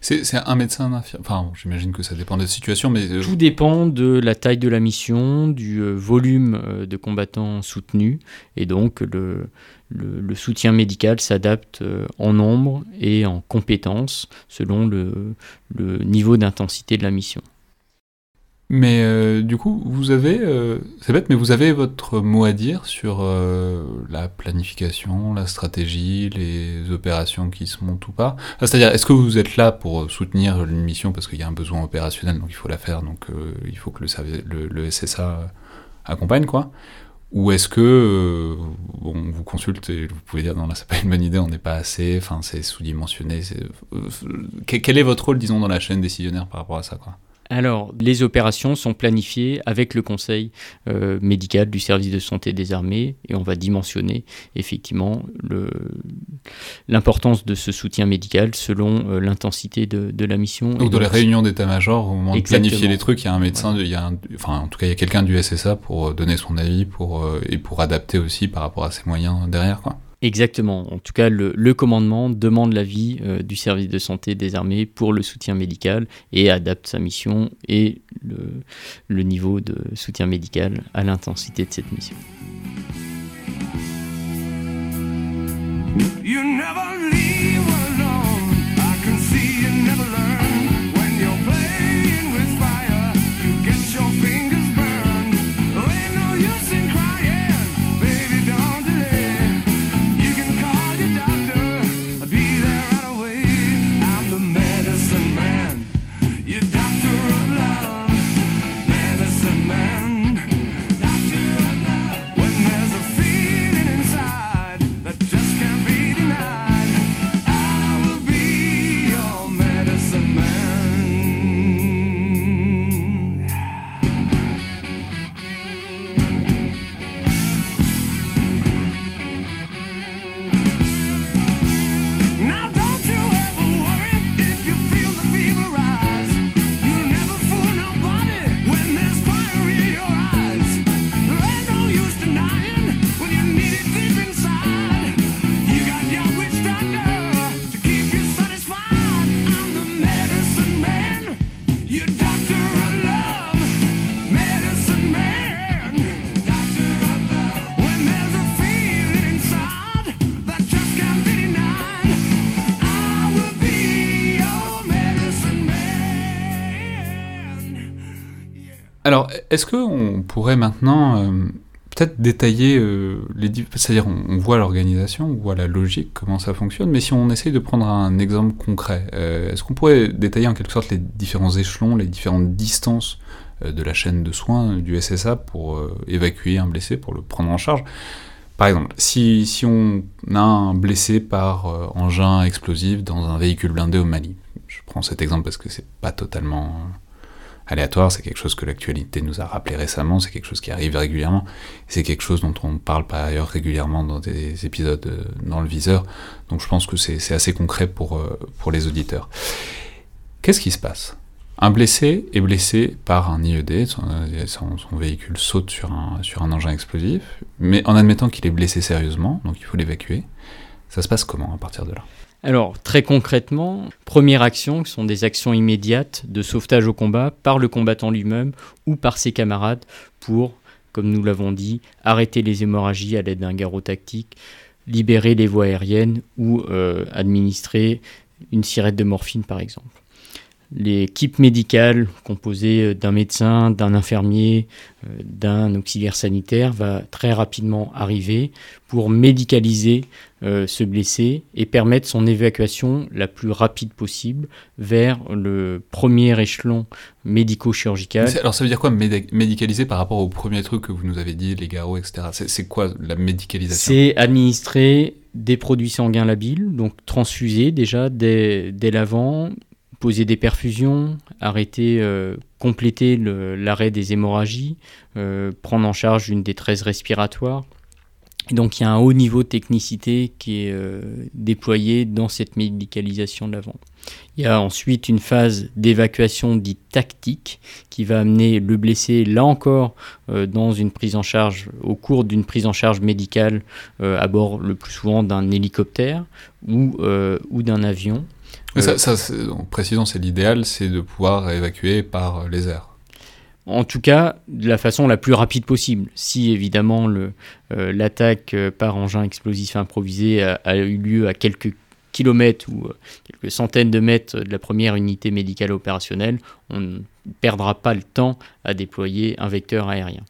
Speaker 1: C'est un médecin, infirmier Enfin, j'imagine que ça dépend des situations, mais...
Speaker 2: Euh, Tout dépend de la taille de la mission, du euh, volume euh, de combattants soutenus, et donc le, soutien médical s'adapte en nombre et en compétences selon le niveau d'intensité de la mission.
Speaker 1: Mais euh, du coup, vous avez, euh, c'est bête, mais vous avez votre mot à dire sur euh, la planification, la stratégie, les opérations qui se montent ou pas. C'est-à-dire, est-ce que vous êtes là pour soutenir une mission parce qu'il y a un besoin opérationnel, donc il faut la faire, donc il faut que le, le, le SSA accompagne, quoi? Ou est-ce que on vous consulte et vous pouvez dire non là c'est pas une bonne idée, on n'est pas assez, enfin c'est sous-dimensionné. Quel est votre rôle disons dans la chaîne décisionnaire par rapport à ça quoi?
Speaker 2: Alors, les opérations sont planifiées avec le conseil euh, médical du service de santé des armées et on va dimensionner effectivement l'importance de ce soutien médical selon euh, l'intensité de, la mission.
Speaker 1: Donc, dans les réunions d'état-major, au moment de planifier les trucs, il y a un médecin, il y a enfin, en tout cas, il y a quelqu'un du SSA pour donner son avis pour, euh, et pour adapter aussi par rapport à ses moyens derrière. Quoi.
Speaker 2: Exactement. En tout cas, le, commandement demande l'avis euh, du service de santé des armées pour le soutien médical et adapte sa mission et le, niveau de soutien médical à l'intensité de cette mission.
Speaker 1: Alors, est-ce qu'on pourrait maintenant euh, peut-être détailler euh, les... C'est-à-dire, on, voit l'organisation, on voit la logique, comment ça fonctionne, mais si on essaye de prendre un exemple concret, euh, est-ce qu'on pourrait détailler en quelque sorte les différents échelons, les différentes distances de la chaîne de soins du SSA pour évacuer un blessé, pour le prendre en charge? Par exemple, si, si on a un blessé par engin explosif dans un véhicule blindé au Mali, je prends cet exemple parce que c'est pas totalement aléatoire, c'est quelque chose que l'actualité nous a rappelé récemment, c'est quelque chose qui arrive régulièrement, c'est quelque chose dont on parle par ailleurs régulièrement dans des épisodes euh, dans le viseur, donc je pense que c'est assez concret pour, euh, pour les auditeurs. Qu'est-ce qui se passe? Un blessé est blessé par un IED, son, son, véhicule saute sur un, sur un engin explosif, mais en admettant qu'il est blessé sérieusement, donc il faut l'évacuer. Ça se passe comment à partir de là?
Speaker 2: Alors, très concrètement, première action, qui sont des actions immédiates de sauvetage au combat par le combattant lui-même ou par ses camarades pour, comme nous l'avons dit, arrêter les hémorragies à l'aide d'un garrot tactique, libérer les voies aériennes ou euh, administrer une sirette de morphine par exemple. L'équipe médicale composée euh, d'un médecin, d'un infirmier, euh, d'un auxiliaire sanitaire va très rapidement arriver pour médicaliser euh, ce blessé et permettre son évacuation la plus rapide possible vers le premier échelon médico-chirurgical.
Speaker 1: Alors ça veut dire quoi médicaliser par rapport au premier truc que vous nous avez dit, les garrots, etc. C'est quoi la médicalisation?
Speaker 2: C'est administrer des produits sanguins labiles, donc transfuser déjà dès, dès l'avant, poser des perfusions, arrêter, euh, compléter l'arrêt des hémorragies, euh, prendre en charge une détresse respiratoire. donc il y a un haut niveau de technicité qui est euh, déployé dans cette médicalisation de l'avant. Il y a ensuite une phase d'évacuation dite tactique qui va amener le blessé, là encore, dans une prise en charge, au cours d'une prise en charge médicale à bord le plus souvent d'un hélicoptère ou d'un avion.
Speaker 1: Ça, ça en précisant, c'est l'idéal, c'est de pouvoir évacuer par les airs.
Speaker 2: En tout cas, de la façon la plus rapide possible. Si évidemment euh, l'attaque euh, par engin explosif improvisé a, eu lieu à quelques kilomètres ou euh, quelques centaines de mètres de la première unité médicale opérationnelle, on perdra pas le temps à déployer un vecteur aérien.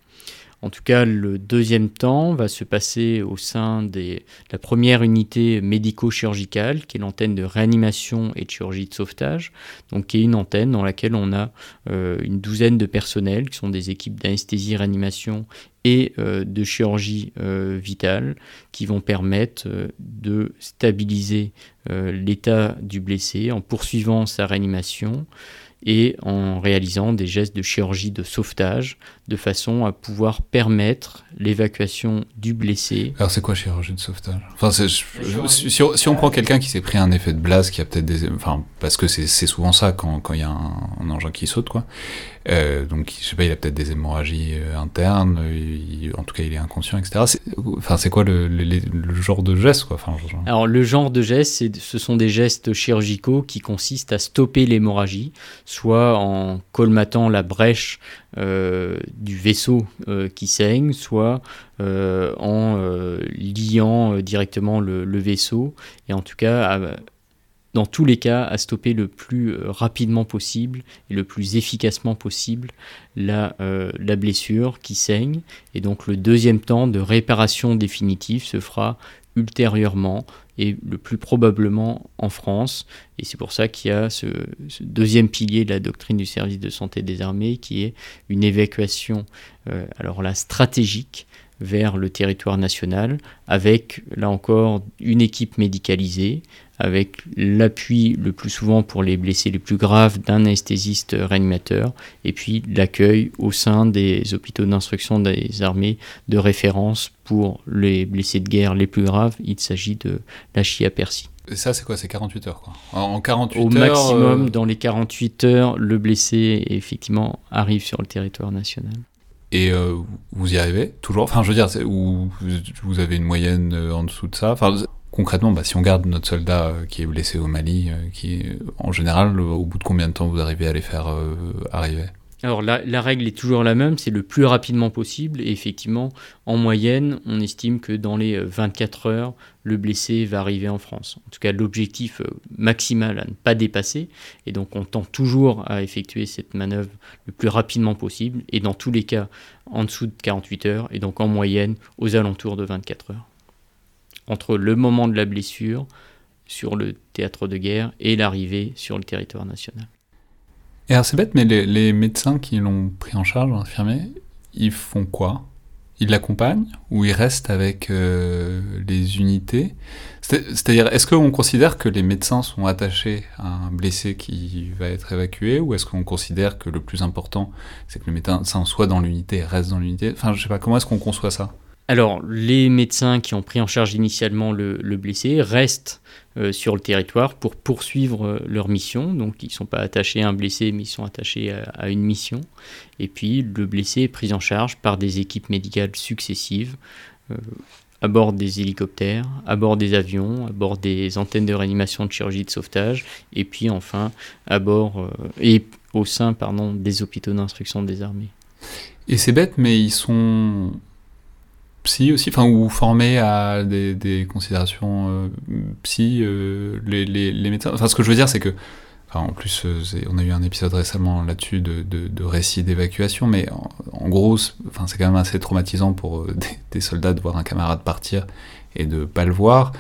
Speaker 2: En tout cas, le deuxième temps va se passer au sein de la première unité médico-chirurgicale, qui est l'antenne de réanimation et de chirurgie de sauvetage, donc qui est une antenne dans laquelle on a euh, une douzaine de personnels, qui sont des équipes d'anesthésie-réanimation et euh, de chirurgie euh, vitale, qui vont permettre de stabiliser l'état du blessé en poursuivant sa réanimation et en réalisant des gestes de chirurgie de sauvetage de façon à pouvoir permettre l'évacuation du blessé.
Speaker 1: Alors c'est quoi chirurgie de sauvetage? Enfin, si, on prend quelqu'un qui s'est pris un effet de blase, qui a peut-être des, enfin parce que c'est souvent ça quand il y a un, engin qui saute quoi. Euh, donc je sais pas, il a peut-être des hémorragies euh, internes, en tout cas il est inconscient, etc. Enfin c'est quoi le, genre de geste quoi? Enfin,
Speaker 2: Alors le genre de geste, ce sont des gestes chirurgicaux qui consistent à stopper l'hémorragie, soit en colmatant la brèche euh, du vaisseau euh, qui saigne, soit euh, en liant directement le, vaisseau, et en tout cas, dans tous les cas, à stopper le plus rapidement possible et le plus efficacement possible la, la blessure qui saigne. Et donc le deuxième temps de réparation définitive se fera ultérieurement et le plus probablement en France. Et c'est pour ça qu'il y a ce, deuxième pilier de la doctrine du service de santé des armées qui est une évacuation, euh, alors là, stratégique vers le territoire national, avec là encore une équipe médicalisée, avec l'appui le plus souvent pour les blessés les plus graves d'un anesthésiste réanimateur, et puis l'accueil au sein des hôpitaux d'instruction des armées de référence pour les blessés de guerre les plus graves. Il s'agit de la Chia Percy.
Speaker 1: Et ça, c'est quoi? C'est 48 heures, quoi. En 48
Speaker 2: Au maximum, euh, dans les 48 heures, le blessé, effectivement, arrive sur le territoire national.
Speaker 1: Et euh, vous y arrivez toujours? Enfin, je veux dire, où vous avez une moyenne euh, en dessous de ça? Enfin, Concrètement, bah, si on garde notre soldat qui est blessé au Mali, qui en général, au bout de combien de temps vous arrivez à les faire arriver?
Speaker 2: Alors la, règle est toujours la même, c'est le plus rapidement possible. Et effectivement, en moyenne, on estime que dans les 24 euh, heures, le blessé va arriver en France. En tout cas, l'objectif euh, maximal à ne pas dépasser. Et donc on tend toujours à effectuer cette manœuvre le plus rapidement possible. Et dans tous les cas, en dessous de 48 heures. Et donc en moyenne, aux alentours de 24 heures. Entre le moment de la blessure sur le théâtre de guerre et l'arrivée sur le territoire national.
Speaker 1: Et alors c'est bête, mais les, médecins qui l'ont pris en charge, l'infirmier, ils font quoi? Ils l'accompagnent ou ils restent avec euh, les unités? C'est-à-dire, est-ce qu'on considère que les médecins sont attachés à un blessé qui va être évacué ou est-ce qu'on considère que le plus important, c'est que le médecin soit dans l'unité reste dans l'unité? Enfin, je sais pas, comment est-ce qu'on conçoit ça?
Speaker 2: Alors, les médecins qui ont pris en charge initialement le, blessé restent euh, sur le territoire pour poursuivre euh, leur mission. Donc, ils ne sont pas attachés à un blessé, mais ils sont attachés à, une mission. Et puis, le blessé est pris en charge par des équipes médicales successives. Euh, à bord des hélicoptères, à bord des avions, à bord des antennes de réanimation de chirurgie de sauvetage, et puis enfin à bord et au sein pardon, des hôpitaux d'instruction des armées.
Speaker 1: Et c'est bête, mais ils sont psy aussi, enfin, ou formés à des, considérations euh, psy, euh, les, les, médecins. Enfin, ce que je veux dire, c'est que, en plus, euh, on a eu un épisode récemment là-dessus de, de, récits d'évacuation, mais en, gros, enfin, c'est quand même assez traumatisant pour *laughs* des, soldats de voir un camarade partir et de pas le voir.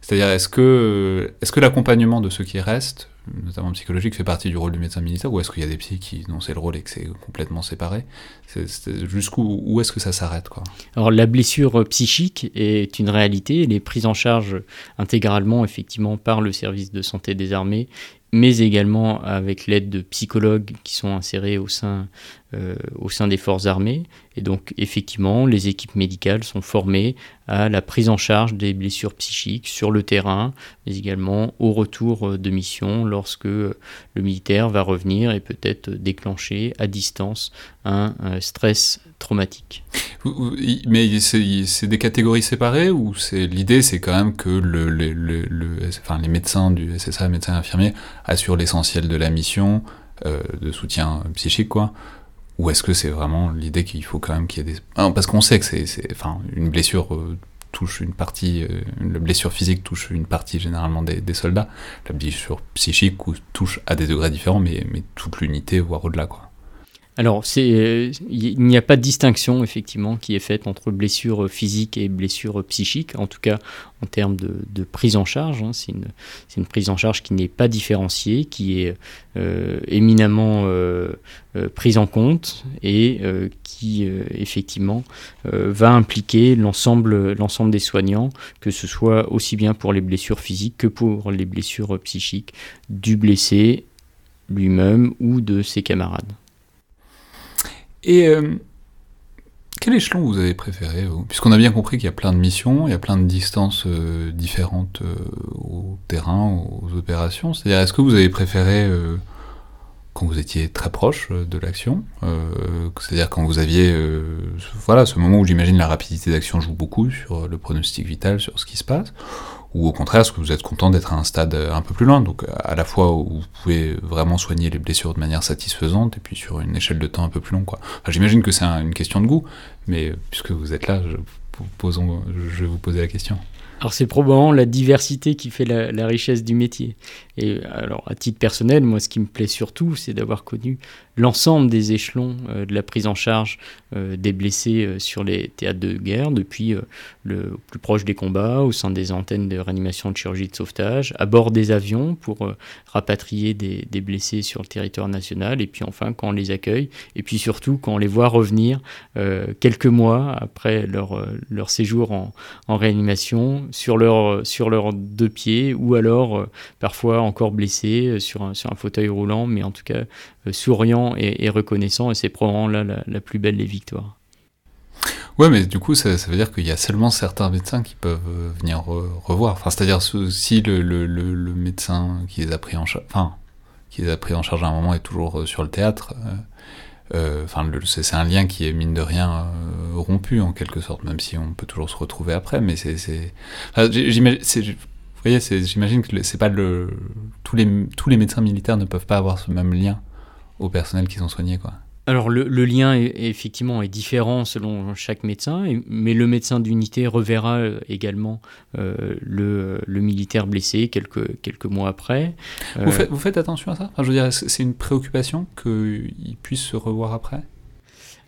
Speaker 1: C'est-à-dire, est-ce que, est-ce que l'accompagnement de ceux qui restent notamment psychologique, fait partie du rôle du médecin militaire, ou est-ce qu'il y a des psys qui dont c'est le rôle et que c'est complètement séparé? Jusqu'où où est-ce que ça s'arrête quoi?
Speaker 2: Alors la blessure psychique est une réalité, elle est prise en charge intégralement effectivement par le service de santé des armées mais également avec l'aide de psychologues qui sont insérés au sein, euh, au sein des forces armées. Et donc effectivement, les équipes médicales sont formées à la prise en charge des blessures psychiques sur le terrain, mais également au retour euh, de mission lorsque euh, le militaire va revenir et peut-être déclencher à distance un, stress traumatique.
Speaker 1: Mais c'est des catégories séparées ou l'idée c'est quand même que les médecins du SSA, médecins infirmiers, assurent l'essentiel de la mission de soutien psychique quoi ou est-ce que c'est vraiment l'idée qu'il faut quand même qu'il y ait des... parce qu'on sait que c'est, enfin, une blessure euh, touche une partie, euh, une blessure physique touche une partie généralement des, soldats, la blessure psychique touche à des degrés différents, mais, mais toute l'unité, voire au-delà, quoi.
Speaker 2: Alors, il n'y a pas de distinction effectivement qui est faite entre blessure physique et blessure psychique, en tout cas en termes de, prise en charge. Hein. C'est une, prise en charge qui n'est pas différenciée, qui est euh, éminemment euh, euh, prise en compte et qui effectivement va impliquer l'ensemble des soignants, que ce soit aussi bien pour les blessures physiques que pour les blessures psychiques du blessé lui-même ou de ses camarades.
Speaker 1: Et euh, quel échelon vous avez préféré Puisqu'on a bien compris qu'il y a plein de missions, il y a plein de distances euh, différentes euh, au terrain, aux opérations. C'est-à-dire, est-ce que vous avez préféré quand vous étiez très proche de l'action C'est-à-dire quand vous aviez voilà, ce moment où j'imagine la rapidité d'action joue beaucoup sur le pronostic vital, sur ce qui se passe? Ou au contraire, est-ce que vous êtes content d'être à un stade euh, un peu plus loin, donc à la fois où vous pouvez vraiment soigner les blessures de manière satisfaisante, et puis sur une échelle de temps un peu plus longue. J'imagine que c'est une question de goût, mais puisque vous êtes là, je, vais vous poser la question.
Speaker 2: Alors c'est probablement la diversité qui fait la, richesse du métier. Et alors à titre personnel, moi ce qui me plaît surtout, c'est d'avoir connu l'ensemble des échelons euh, de la prise en charge euh, des blessés euh, sur les théâtres de guerre, depuis le plus proche des combats, au sein des antennes de réanimation de chirurgie de sauvetage, à bord des avions pour rapatrier des, blessés sur le territoire national, et puis enfin quand on les accueille, et puis surtout quand on les voit revenir quelques mois après leur, séjour en, réanimation sur leurs deux pieds, ou alors parfois encore blessés sur un fauteuil roulant, mais en tout cas souriant et, reconnaissant, et c'est probablement là la, plus belle des victoires.
Speaker 1: Ouais, mais du coup, ça, veut dire qu'il y a seulement certains médecins qui peuvent euh, venir revoir. Enfin, c'est-à-dire si le, médecin qui les a pris en charge, enfin, qui les a pris en charge à un moment est toujours euh, sur le théâtre. Euh, enfin, c'est un lien qui est mine de rien rompu en quelque sorte, même si on peut toujours se retrouver après. Mais c'est, vous voyez, j'imagine que c'est pas tous les médecins militaires ne peuvent pas avoir ce même lien au personnel qu'ils ont soigné quoi.
Speaker 2: Alors le, lien est, effectivement est différent selon chaque médecin, mais le médecin d'unité reverra euh, également euh, le, le, militaire blessé quelques, quelques mois après.
Speaker 1: Vous, euh, faites, vous, faites, attention à ça? Je veux dire, c'est une préoccupation qu'il puisse se revoir après?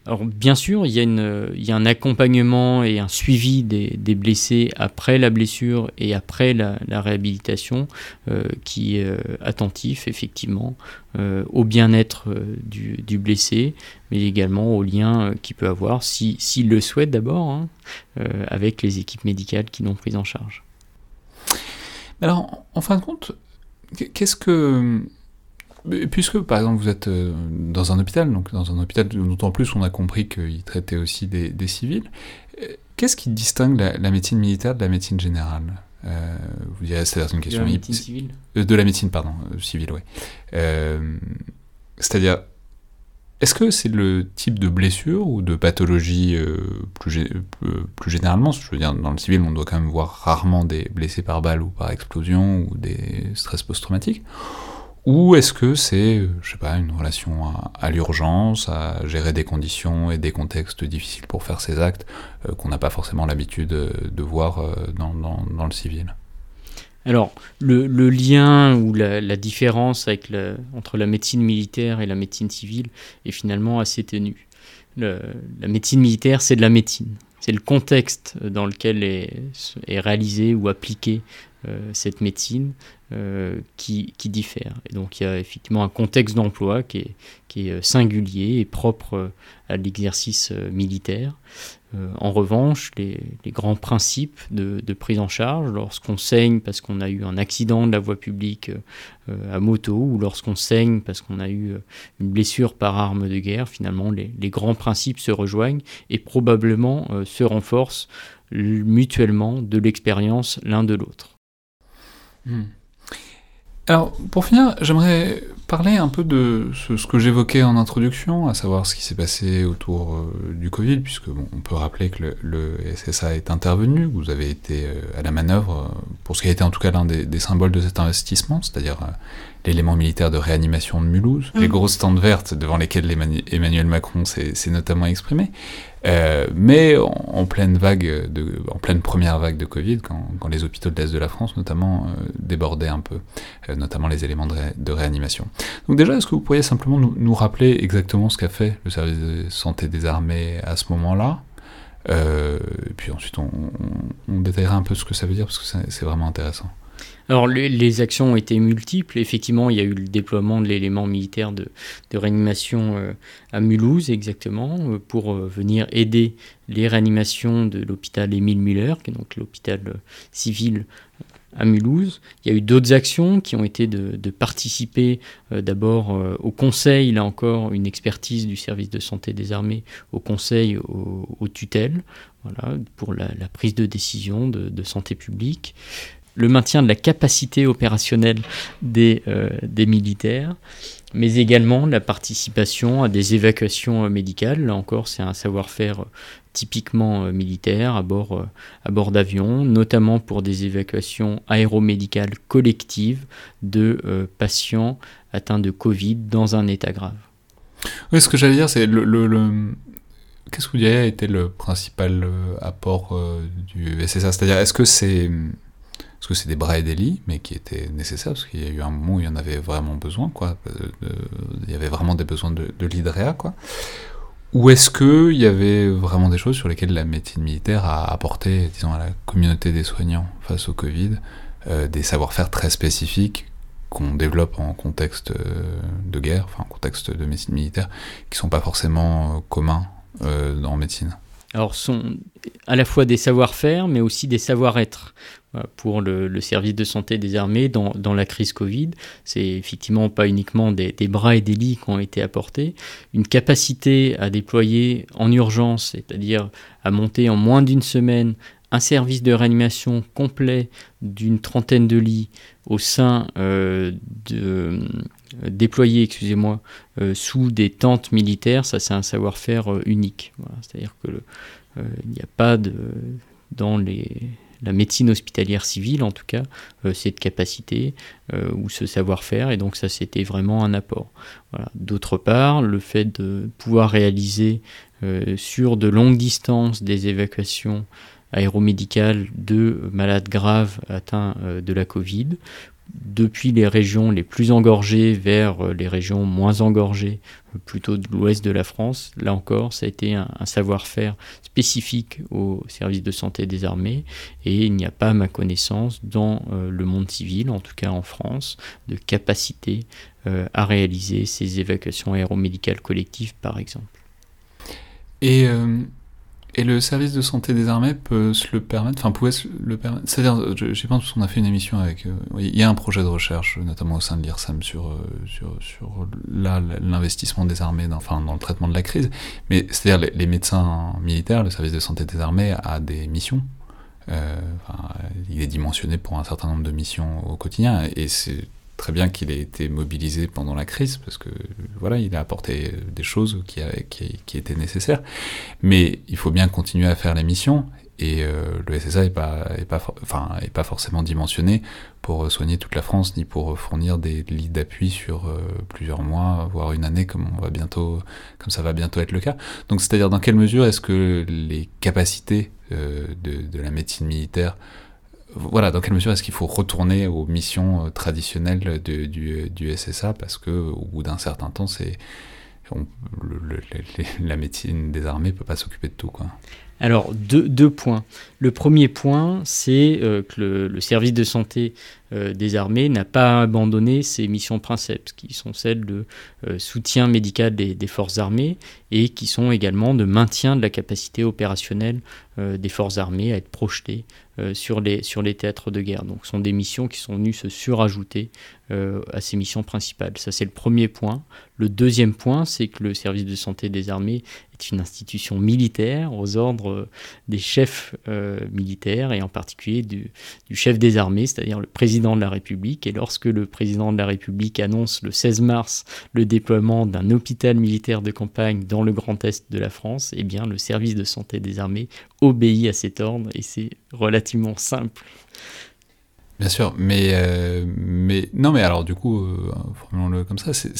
Speaker 2: Alors bien sûr, il y, a une, il y, a un accompagnement et un suivi des, blessés après la blessure et après la, réhabilitation euh, qui est euh, attentif effectivement euh, au bien-être du, blessé, mais également au lien qu'il peut avoir, s'il si, le souhaite d'abord, hein, avec les équipes médicales qui l'ont pris en charge.
Speaker 1: Alors, en fin de compte, qu'est-ce que Puisque, par exemple, vous êtes euh, dans un hôpital, donc dans un hôpital d'autant plus on a compris qu'il traitait aussi des, civils, euh, qu'est-ce qui distingue la, médecine militaire de la médecine générale? Euh, Vous direz, c'est une question...
Speaker 2: De la médecine civile
Speaker 1: De la médecine, pardon, civile, oui. C'est-à-dire, est-ce que c'est le type de blessure ou de pathologie plus, plus, généralement? Je veux dire, dans le civil, on doit quand même voir rarement des blessés par balle ou par explosion ou des stress post-traumatiques. Ou est-ce que c'est, je sais pas, une relation à, l'urgence, à gérer des conditions et des contextes difficiles pour faire ces actes euh, qu'on n'a pas forcément l'habitude de, voir euh, dans, le civil?
Speaker 2: Alors, le, lien ou la, différence entre la médecine militaire et la médecine civile est finalement assez ténue. la médecine militaire, c'est de la médecine. C'est le contexte dans lequel est, est réalisée ou appliquée euh, cette médecine euh, qui, qui, diffère. Et donc il y a effectivement un contexte d'emploi qui est, euh, singulier et propre à l'exercice militaire. en revanche, les, grands principes de, prise en charge, lorsqu'on saigne parce qu'on a eu un accident de la voie publique à moto, ou lorsqu'on saigne parce qu'on a eu une blessure par arme de guerre, finalement les, les grands principes se rejoignent et probablement se renforcent mutuellement de l'expérience l'un de l'autre.
Speaker 1: Hmm. Alors, pour finir, j'aimerais parler un peu de ce, que j'évoquais en introduction, à savoir ce qui s'est passé autour euh, du Covid, puisque bon, on peut rappeler que le, SSA est intervenu, vous avez été euh, à la manœuvre euh, pour ce qui a été en tout cas l'un des, symboles de cet investissement, c'est-à-dire l'élément militaire de réanimation de Mulhouse, les mm. grosses tentes vertes devant lesquelles Emmanuel Macron s'est notamment exprimé. Euh, mais en, pleine vague, de, en pleine première vague de Covid, quand, quand les hôpitaux de l'Est de la France notamment euh, débordaient un peu, euh, notamment les éléments de, de, réanimation. Donc déjà, est-ce que vous pourriez simplement nous, nous rappeler exactement ce qu'a fait le service de santé des armées à ce moment-là? Et puis ensuite, on, on, on, détaillera un peu ce que ça veut dire, parce que c'est vraiment intéressant.
Speaker 2: Alors les, actions ont été multiples. Effectivement, il y a eu le déploiement de l'élément militaire de, réanimation euh, à Mulhouse, exactement, euh, pour euh, venir aider les réanimations de l'hôpital Émile Muller, qui est donc l'hôpital civil à Mulhouse. Il y a eu d'autres actions qui ont été de, participer d'abord au conseil, là encore une expertise du service de santé des armées, au conseil aux, tutelles, voilà, pour la, prise de décision de santé publique le maintien de la capacité opérationnelle des, euh, des militaires, mais également la participation à des évacuations euh, médicales. Là encore, c'est un savoir-faire euh, typiquement militaire à bord, à bord d'avions, notamment pour des évacuations aéromédicales collectives de patients atteints de Covid dans un état grave.
Speaker 1: Oui, ce que j'allais dire, c'est le, le, Qu'est-ce que vous diriez été le principal apport du SSA C'est-à-dire, est-ce que c'est parce que c'est des bras et des lits, mais qui étaient nécessaires, parce qu'il y a eu un moment où il y en avait vraiment besoin, quoi. il y avait vraiment des besoins de, de quoi. Ou est-ce qu'il y avait vraiment des choses sur lesquelles la médecine militaire a apporté, disons, à la communauté des soignants face au Covid, euh, des savoir-faire très spécifiques qu'on développe en contexte euh, de guerre, enfin en contexte de médecine militaire, qui sont pas forcément euh, communs en médecine?
Speaker 2: Alors, sont à la fois des savoir-faire, mais aussi des savoir-être pour le, service de santé des armées dans, la crise Covid. C'est effectivement pas uniquement des, bras et des lits qui ont été apportés, une capacité à déployer en urgence, c'est-à-dire à monter en moins d'une semaine un service de réanimation complet d'une trentaine de lits au sein euh, de euh, déployés, excusez-moi, euh, sous des tentes militaires, ça c'est un savoir-faire unique. C'est-à-dire que il n'y a pas de dans les la médecine hospitalière civile, en tout cas, euh, cette capacité euh, ou ce savoir-faire, et donc ça c'était vraiment un apport. D'autre part, le fait de pouvoir réaliser euh, sur de longues distances des évacuations aéromédicales de malades graves atteints de la Covid depuis les régions les plus engorgées vers les régions moins engorgées, plutôt de l'ouest de la France. Là encore, ça a été un, savoir-faire spécifique au service de santé des armées et il n'y a pas, à ma connaissance, dans euh, le monde civil, en tout cas en France, de capacité à réaliser ces évacuations aéromédicales collectives, par exemple.
Speaker 1: Et et le service de santé des armées peut se le permettre, enfin pouvait se le permettre. C'est-à-dire, j'ai pensé qu'on a fait une émission avec. Euh, il y a un projet de recherche, notamment au sein de l'IRSAM, sur, euh, sur, sur l'investissement des armées, dans, enfin dans le traitement de la crise. Mais c'est-à-dire les, médecins militaires, le service de santé des armées a des missions. Euh, il est dimensionné pour un certain nombre de missions au quotidien, et c'est très bien qu'il ait été mobilisé pendant la crise, parce que voilà, il a apporté des choses qui, étaient nécessaires. Mais il faut bien continuer à faire les missions, et euh, le SSA n'est pas forcément dimensionné pour soigner toute la France, ni pour fournir des lits d'appui sur euh, plusieurs mois, voire une année, comme, on va bientôt, comme ça va bientôt être le cas. Donc, c'est-à-dire dans quelle mesure est-ce que les capacités euh, de, de, la médecine militaire voilà, dans quelle mesure est-ce qu'il faut retourner aux missions euh, traditionnelles du, SSA parce que au bout d'un certain temps, c'est la médecine des armées peut pas s'occuper de tout.
Speaker 2: Alors, deux, points. Le premier point, c'est euh, que le, service de santé euh, des armées n'a pas abandonné ses missions principales, qui sont celles de soutien médical des, forces armées et qui sont également de maintien de la capacité opérationnelle des forces armées à être projetées sur, les, sur les théâtres de guerre. Donc, ce sont des missions qui sont venues se surajouter à ces missions principales. Ça, c'est le premier point. Le deuxième point, c'est que le service de santé des armées une institution militaire aux ordres des chefs euh, militaires et en particulier du, chef des armées, c'est-à-dire le président de la République. Et lorsque le président de la République annonce le 16 mars le déploiement d'un hôpital militaire de campagne dans le Grand Est de la France, eh bien le service de santé des armées obéit à cet ordre et c'est relativement simple.
Speaker 1: Bien sûr, mais, euh, mais non, mais alors du coup, euh, formulons-le comme ça, c'est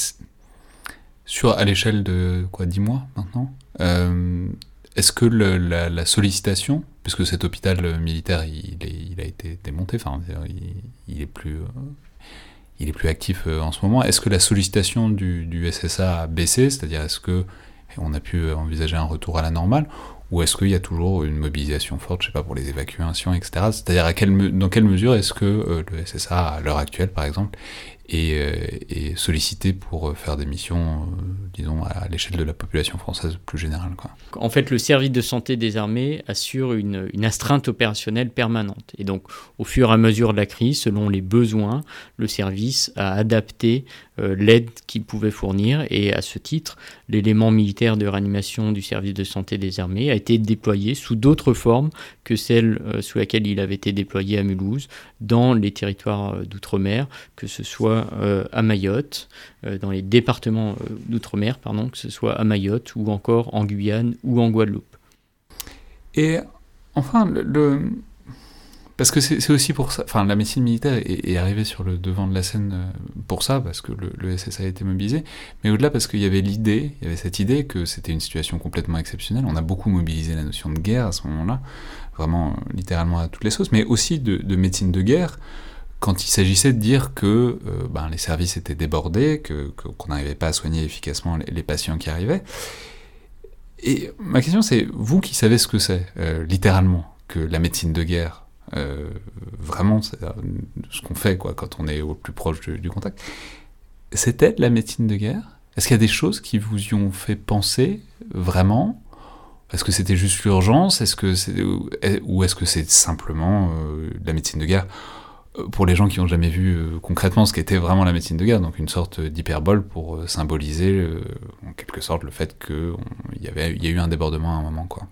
Speaker 1: sur à l'échelle de quoi 10 mois maintenant. Euh, est-ce que la, la, sollicitation, puisque cet hôpital militaire il, a été démonté, enfin il, il, est plus il est plus actif en ce moment, est-ce que la sollicitation du, du SSA a baissé, c'est-à-dire est-ce que on a pu envisager un retour à la normale, ou est-ce qu'il y a toujours une mobilisation forte, je sais pas, pour les évacuations, etc. C'est-à-dire dans quelle mesure est-ce que euh, le SSA, à l'heure actuelle par exemple, est, euh, sollicité pour euh, faire des missions, disons, à l'échelle de la population française plus générale.
Speaker 2: En fait, le service de santé des armées assure une, astreinte opérationnelle permanente. Et donc, au fur et à mesure de la crise, selon les besoins, le service a adapté l'aide qu'il pouvait fournir. Et à ce titre, l'élément militaire de réanimation du service de santé des armées a été déployé sous d'autres formes que celles euh, sous laquelle il avait été déployé à Mulhouse, dans les territoires euh, d'outre-mer, que ce soit à Mayotte, dans les départements d'outre-mer, pardon, que ce soit à Mayotte ou encore en Guyane ou en Guadeloupe.
Speaker 1: Et enfin, le, parce que c'est aussi pour ça, enfin la médecine militaire est, arrivée sur le devant de la scène euh, pour ça, parce que le, le SSA a été mobilisé, mais au-delà parce qu'il y avait l'idée, il y avait cette idée que c'était une situation complètement exceptionnelle, on a beaucoup mobilisé la notion de guerre à ce moment-là, vraiment euh, littéralement à toutes les sauces, mais aussi de, de médecine de guerre, quand il s'agissait de dire que euh, ben, les services étaient débordés, qu'on que, n'arrivait pas à soigner efficacement les, patients qui arrivaient. Et ma question c'est, vous qui savez ce que c'est, littéralement, que la médecine de guerre, euh, vraiment, c'est ce qu'on fait quand on est au plus proche du, contact. C'était la médecine de guerre? Est-ce qu'il y a des choses qui vous y ont fait penser vraiment? Est-ce que c'était juste l'urgence? Est-ce que c'est ou est-ce que c'est simplement euh, la médecine de guerre? Euh, pour les gens qui n'ont jamais vu euh, concrètement ce qu'était vraiment la médecine de guerre, donc une sorte d'hyperbole pour euh, symboliser euh, en quelque sorte le fait qu'il y, y a eu un débordement à un moment. Quoi.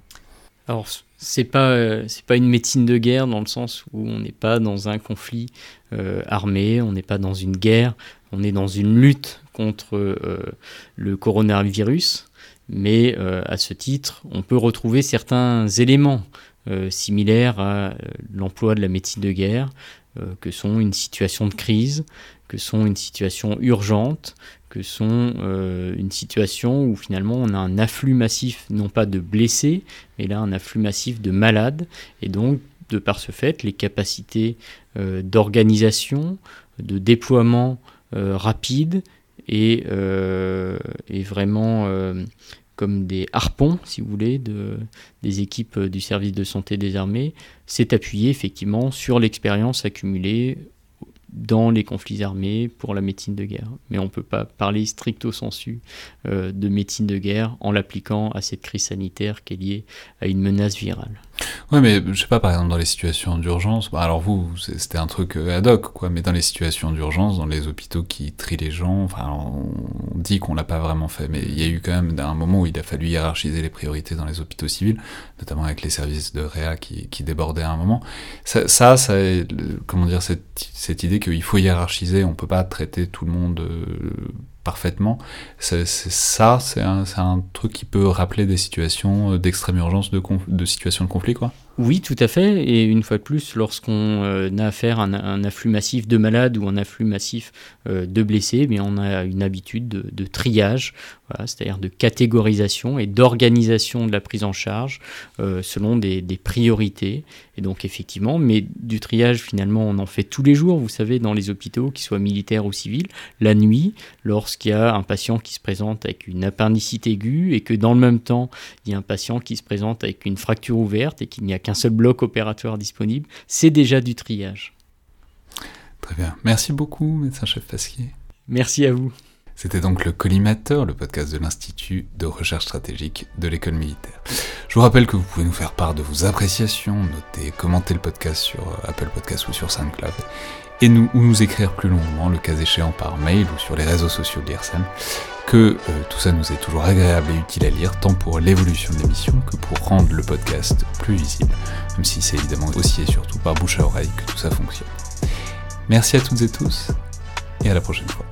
Speaker 2: Alors, c'est pas euh, c'est pas une médecine de guerre dans le sens où on n'est pas dans un conflit euh, armé, on n'est pas dans une guerre, on est dans une lutte contre euh, le coronavirus. Mais à ce titre, on peut retrouver certains éléments similaires à l'emploi de la médecine de guerre, que sont une situation de crise, que sont une situation urgente, que sont euh, une situation où finalement on a un afflux massif, non pas de blessés, mais là un afflux massif de malades, et donc de par ce fait, les capacités euh, d'organisation, de déploiement euh, rapide et, et vraiment comme des harpons, si vous voulez, de, des équipes du service de santé des armées, s'est appuyé effectivement sur l'expérience accumulée dans les conflits armés pour la médecine de guerre. Mais on ne peut pas parler stricto sensu euh, de médecine de guerre en l'appliquant à cette crise sanitaire qui est liée à une menace virale.
Speaker 1: Ouais, mais je sais pas, par exemple, dans les situations d'urgence, bah, alors vous, c'était un truc euh, ad hoc, quoi, mais dans les situations d'urgence, dans les hôpitaux qui trient les gens, enfin, on dit qu'on l'a pas vraiment fait, mais il y a eu quand même un moment où il a fallu hiérarchiser les priorités dans les hôpitaux civils, notamment avec les services de réa qui, débordaient à un moment. Ça, ça, comment dire, cette, cette idée qu'il faut hiérarchiser, on peut pas traiter tout le monde euh, parfaitement. C'est, ça, c'est un, truc qui peut rappeler des situations d'extrême urgence, de, situations de conflit, quoi.
Speaker 2: Oui, tout à fait. Et une fois de plus, lorsqu'on euh, a affaire à un, afflux massif de malades ou un afflux massif euh, de blessés, mais on a une habitude de, de triage, voilà, c'est-à-dire de catégorisation et d'organisation de la prise en charge euh, selon des, des, priorités. Et donc effectivement, mais du triage, finalement, on en fait tous les jours, vous savez, dans les hôpitaux, qu'ils soient militaires ou civils, la nuit, lorsqu'il y a un patient qui se présente avec une appendicite aiguë et que dans le même temps, il y a un patient qui se présente avec une fracture ouverte et qu'il n'y a qu'un seul bloc opératoire disponible, c'est déjà du triage.
Speaker 1: Très bien. Merci beaucoup, médecin-chef Pasquier.
Speaker 2: Merci à vous.
Speaker 1: C'était donc le Collimateur, le podcast de l'Institut de recherche stratégique de l'école militaire. Je vous rappelle que vous pouvez nous faire part de vos appréciations, noter, commenter le podcast sur Apple Podcast ou sur SoundCloud, et nous, ou nous écrire plus longuement, le cas échéant par mail ou sur les réseaux sociaux de que euh, tout ça nous est toujours agréable et utile à lire, tant pour l'évolution de l'émission que pour rendre le podcast plus visible, même si c'est évidemment aussi et surtout par bouche à oreille que tout ça fonctionne. Merci à toutes et tous, et à la prochaine fois.